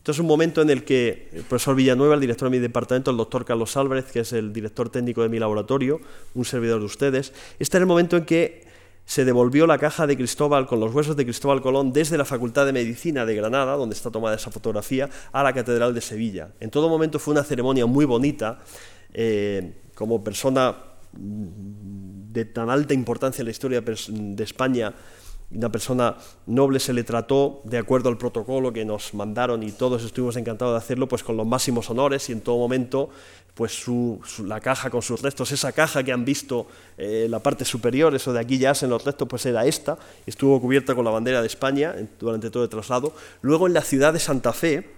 Es un momento en el que el profesor Villanueva, el director de mi departamento, el doctor Carlos Álvarez, que es el director técnico de mi laboratorio, un servidor de ustedes, este era el momento en que se devolvió la caja de Cristóbal con los huesos de Cristóbal Colón desde la Facultad de Medicina de Granada, donde está tomada esa fotografía, a la Catedral de Sevilla. En todo momento fue una ceremonia muy bonita. Eh, como persona de tan alta importancia en la historia de España, una persona noble se le trató de acuerdo al protocolo que nos mandaron y todos estuvimos encantados de hacerlo pues con los máximos honores y en todo momento pues la caja con sus restos, esa caja que han visto en eh, la parte superior, eso de aquí ya en los restos, pues era esta, estuvo cubierta con la bandera de España durante todo el traslado. Luego en la ciudad de Santa Fe,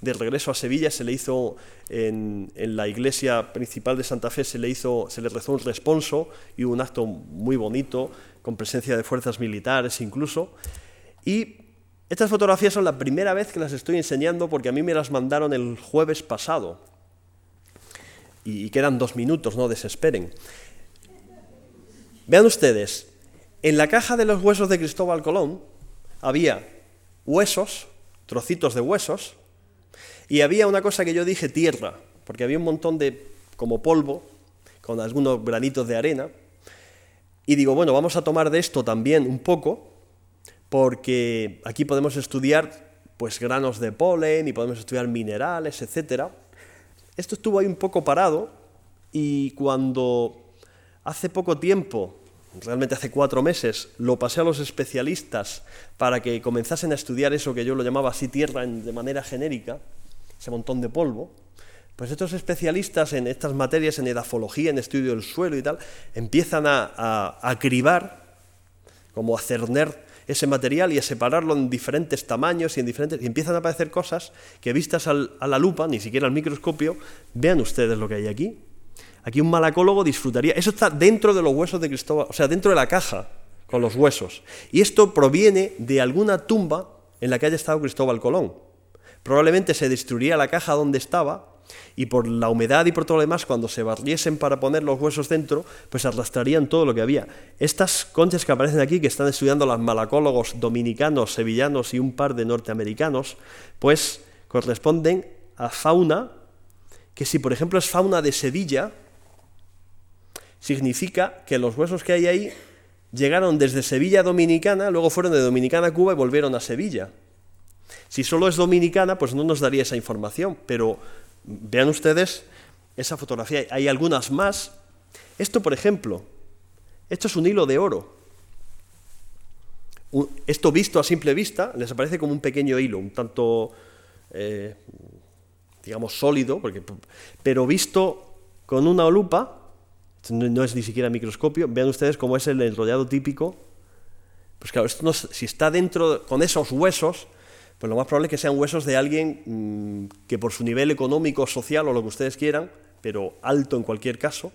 de regreso a Sevilla se le hizo en, la iglesia principal de Santa Fe se le hizo se le rezó un responso y un acto muy bonito con presencia de fuerzas militares incluso. Y estas fotografías son la primera vez que las estoy enseñando porque a mí me las mandaron el jueves pasado. Y, quedan dos minutos, no desesperen. Vean ustedes, en la caja de los huesos de Cristóbal Colón había huesos, trocitos de huesos, y había una cosa que yo dije tierra, porque había un montón de como polvo, con algunos granitos de arena, y digo, bueno, vamos a tomar de esto también un poco, porque aquí podemos estudiar pues granos de polen y podemos estudiar minerales, etcétera. Esto estuvo ahí un poco parado y cuando hace poco tiempo, realmente hace cuatro meses, lo pasé a los especialistas para que comenzasen a estudiar eso que yo lo llamaba así tierra de manera genérica, ese montón de polvo, pues estos especialistas en estas materias, en edafología, en estudio del suelo y tal, empiezan a, a, cribar, como a cerner ese material y a separarlo en diferentes tamaños y en diferentes y empiezan a aparecer cosas que vistas a la lupa, ni siquiera al microscopio, vean ustedes lo que hay aquí. Aquí un malacólogo disfrutaría. Eso está dentro de los huesos de Cristóbal, o sea, dentro de la caja con los huesos. Y esto proviene de alguna tumba en la que haya estado Cristóbal Colón. Probablemente se destruiría la caja donde estaba y por la humedad y por todo lo demás, cuando se barriesen para poner los huesos dentro, pues arrastrarían todo lo que había. Estas conchas que aparecen aquí, que están estudiando los malacólogos dominicanos, sevillanos y un par de norteamericanos, pues corresponden a fauna que si por ejemplo es fauna de Sevilla, significa que los huesos que hay ahí llegaron desde Sevilla Dominicana, luego fueron de Dominicana a Cuba y volvieron a Sevilla. Si solo es dominicana, pues no nos daría esa información, pero Vean ustedes esa fotografía, hay algunas más. Esto, por ejemplo, esto es un hilo de oro. Esto visto a simple vista les aparece como un pequeño hilo, un tanto, eh, digamos, sólido, porque, pero visto con una lupa, no es ni siquiera microscopio, vean ustedes cómo es el enrollado típico. Pues claro, esto si está dentro, con esos huesos, pues lo más probable es que sean huesos de alguien mm, que por su nivel económico, social o lo que ustedes quieran, pero alto en cualquier caso,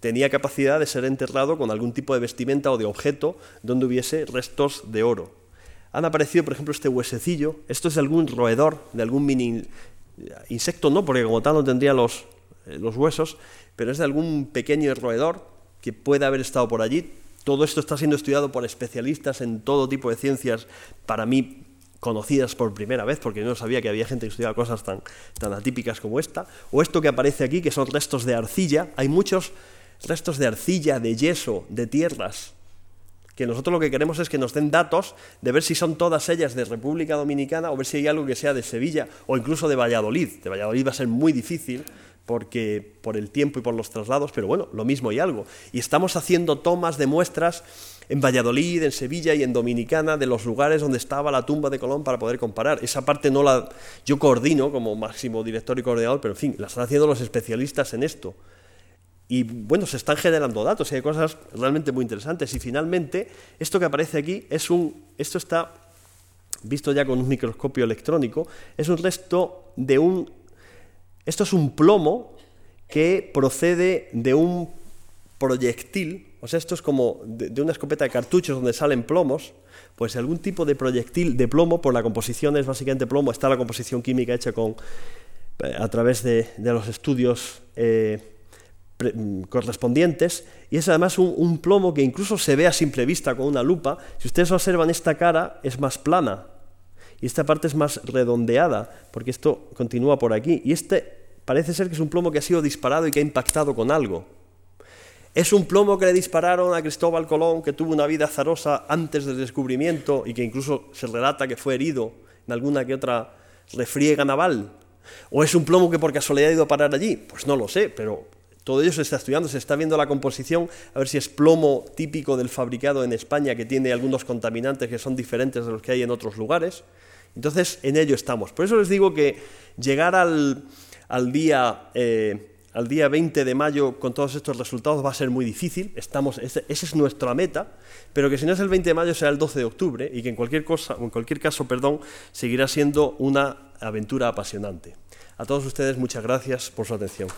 tenía capacidad de ser enterrado con algún tipo de vestimenta o de objeto donde hubiese restos de oro. Han aparecido, por ejemplo, este huesecillo. Esto es de algún roedor, de algún mini insecto, no, porque como tal no tendría los, eh, los huesos, pero es de algún pequeño roedor que puede haber estado por allí. Todo esto está siendo estudiado por especialistas en todo tipo de ciencias, para mí conocidas por primera vez, porque yo no sabía que había gente que estudiaba cosas tan, tan atípicas como esta, o esto que aparece aquí, que son restos de arcilla, hay muchos restos de arcilla, de yeso, de tierras, que nosotros lo que queremos es que nos den datos de ver si son todas ellas de República Dominicana o ver si hay algo que sea de Sevilla o incluso de Valladolid. De Valladolid va a ser muy difícil porque por el tiempo y por los traslados, pero bueno, lo mismo y algo. Y estamos haciendo tomas de muestras en Valladolid, en Sevilla y en Dominicana de los lugares donde estaba la tumba de Colón para poder comparar. Esa parte no la yo coordino como máximo director y coordinador, pero en fin, la están haciendo los especialistas en esto. Y bueno, se están generando datos y hay cosas realmente muy interesantes. Y finalmente, esto que aparece aquí es un esto está visto ya con un microscopio electrónico, es un resto de un esto es un plomo que procede de un proyectil, o sea, esto es como de, una escopeta de cartuchos donde salen plomos, pues algún tipo de proyectil de plomo, por la composición es básicamente plomo, está la composición química hecha con, eh, a través de, los estudios eh, mm, correspondientes, y es además un, un, plomo que incluso se ve a simple vista con una lupa. Si ustedes observan esta cara, es más plana, y esta parte es más redondeada, porque esto continúa por aquí, y este parece ser que es un plomo que ha sido disparado y que ha impactado con algo. Es un plomo que le dispararon a Cristóbal Colón, que tuvo una vida azarosa antes del descubrimiento y que incluso se relata que fue herido en alguna que otra refriega naval. ¿O es un plomo que por casualidad ha ido a parar allí? Pues no lo sé, pero Todo ello se está estudiando, se está viendo la composición, a ver si es plomo típico del fabricado en España que tiene algunos contaminantes que son diferentes de los que hay en otros lugares. Entonces, en ello estamos. Por eso les digo que llegar al, día, eh, al día 20 de mayo con todos estos resultados va a ser muy difícil. Estamos, esa es nuestra meta, pero que si no es el 20 de mayo será el 12 de octubre y que en cualquier, cosa, en cualquier caso perdón, seguirá siendo una aventura apasionante. A todos ustedes, muchas gracias por su atención.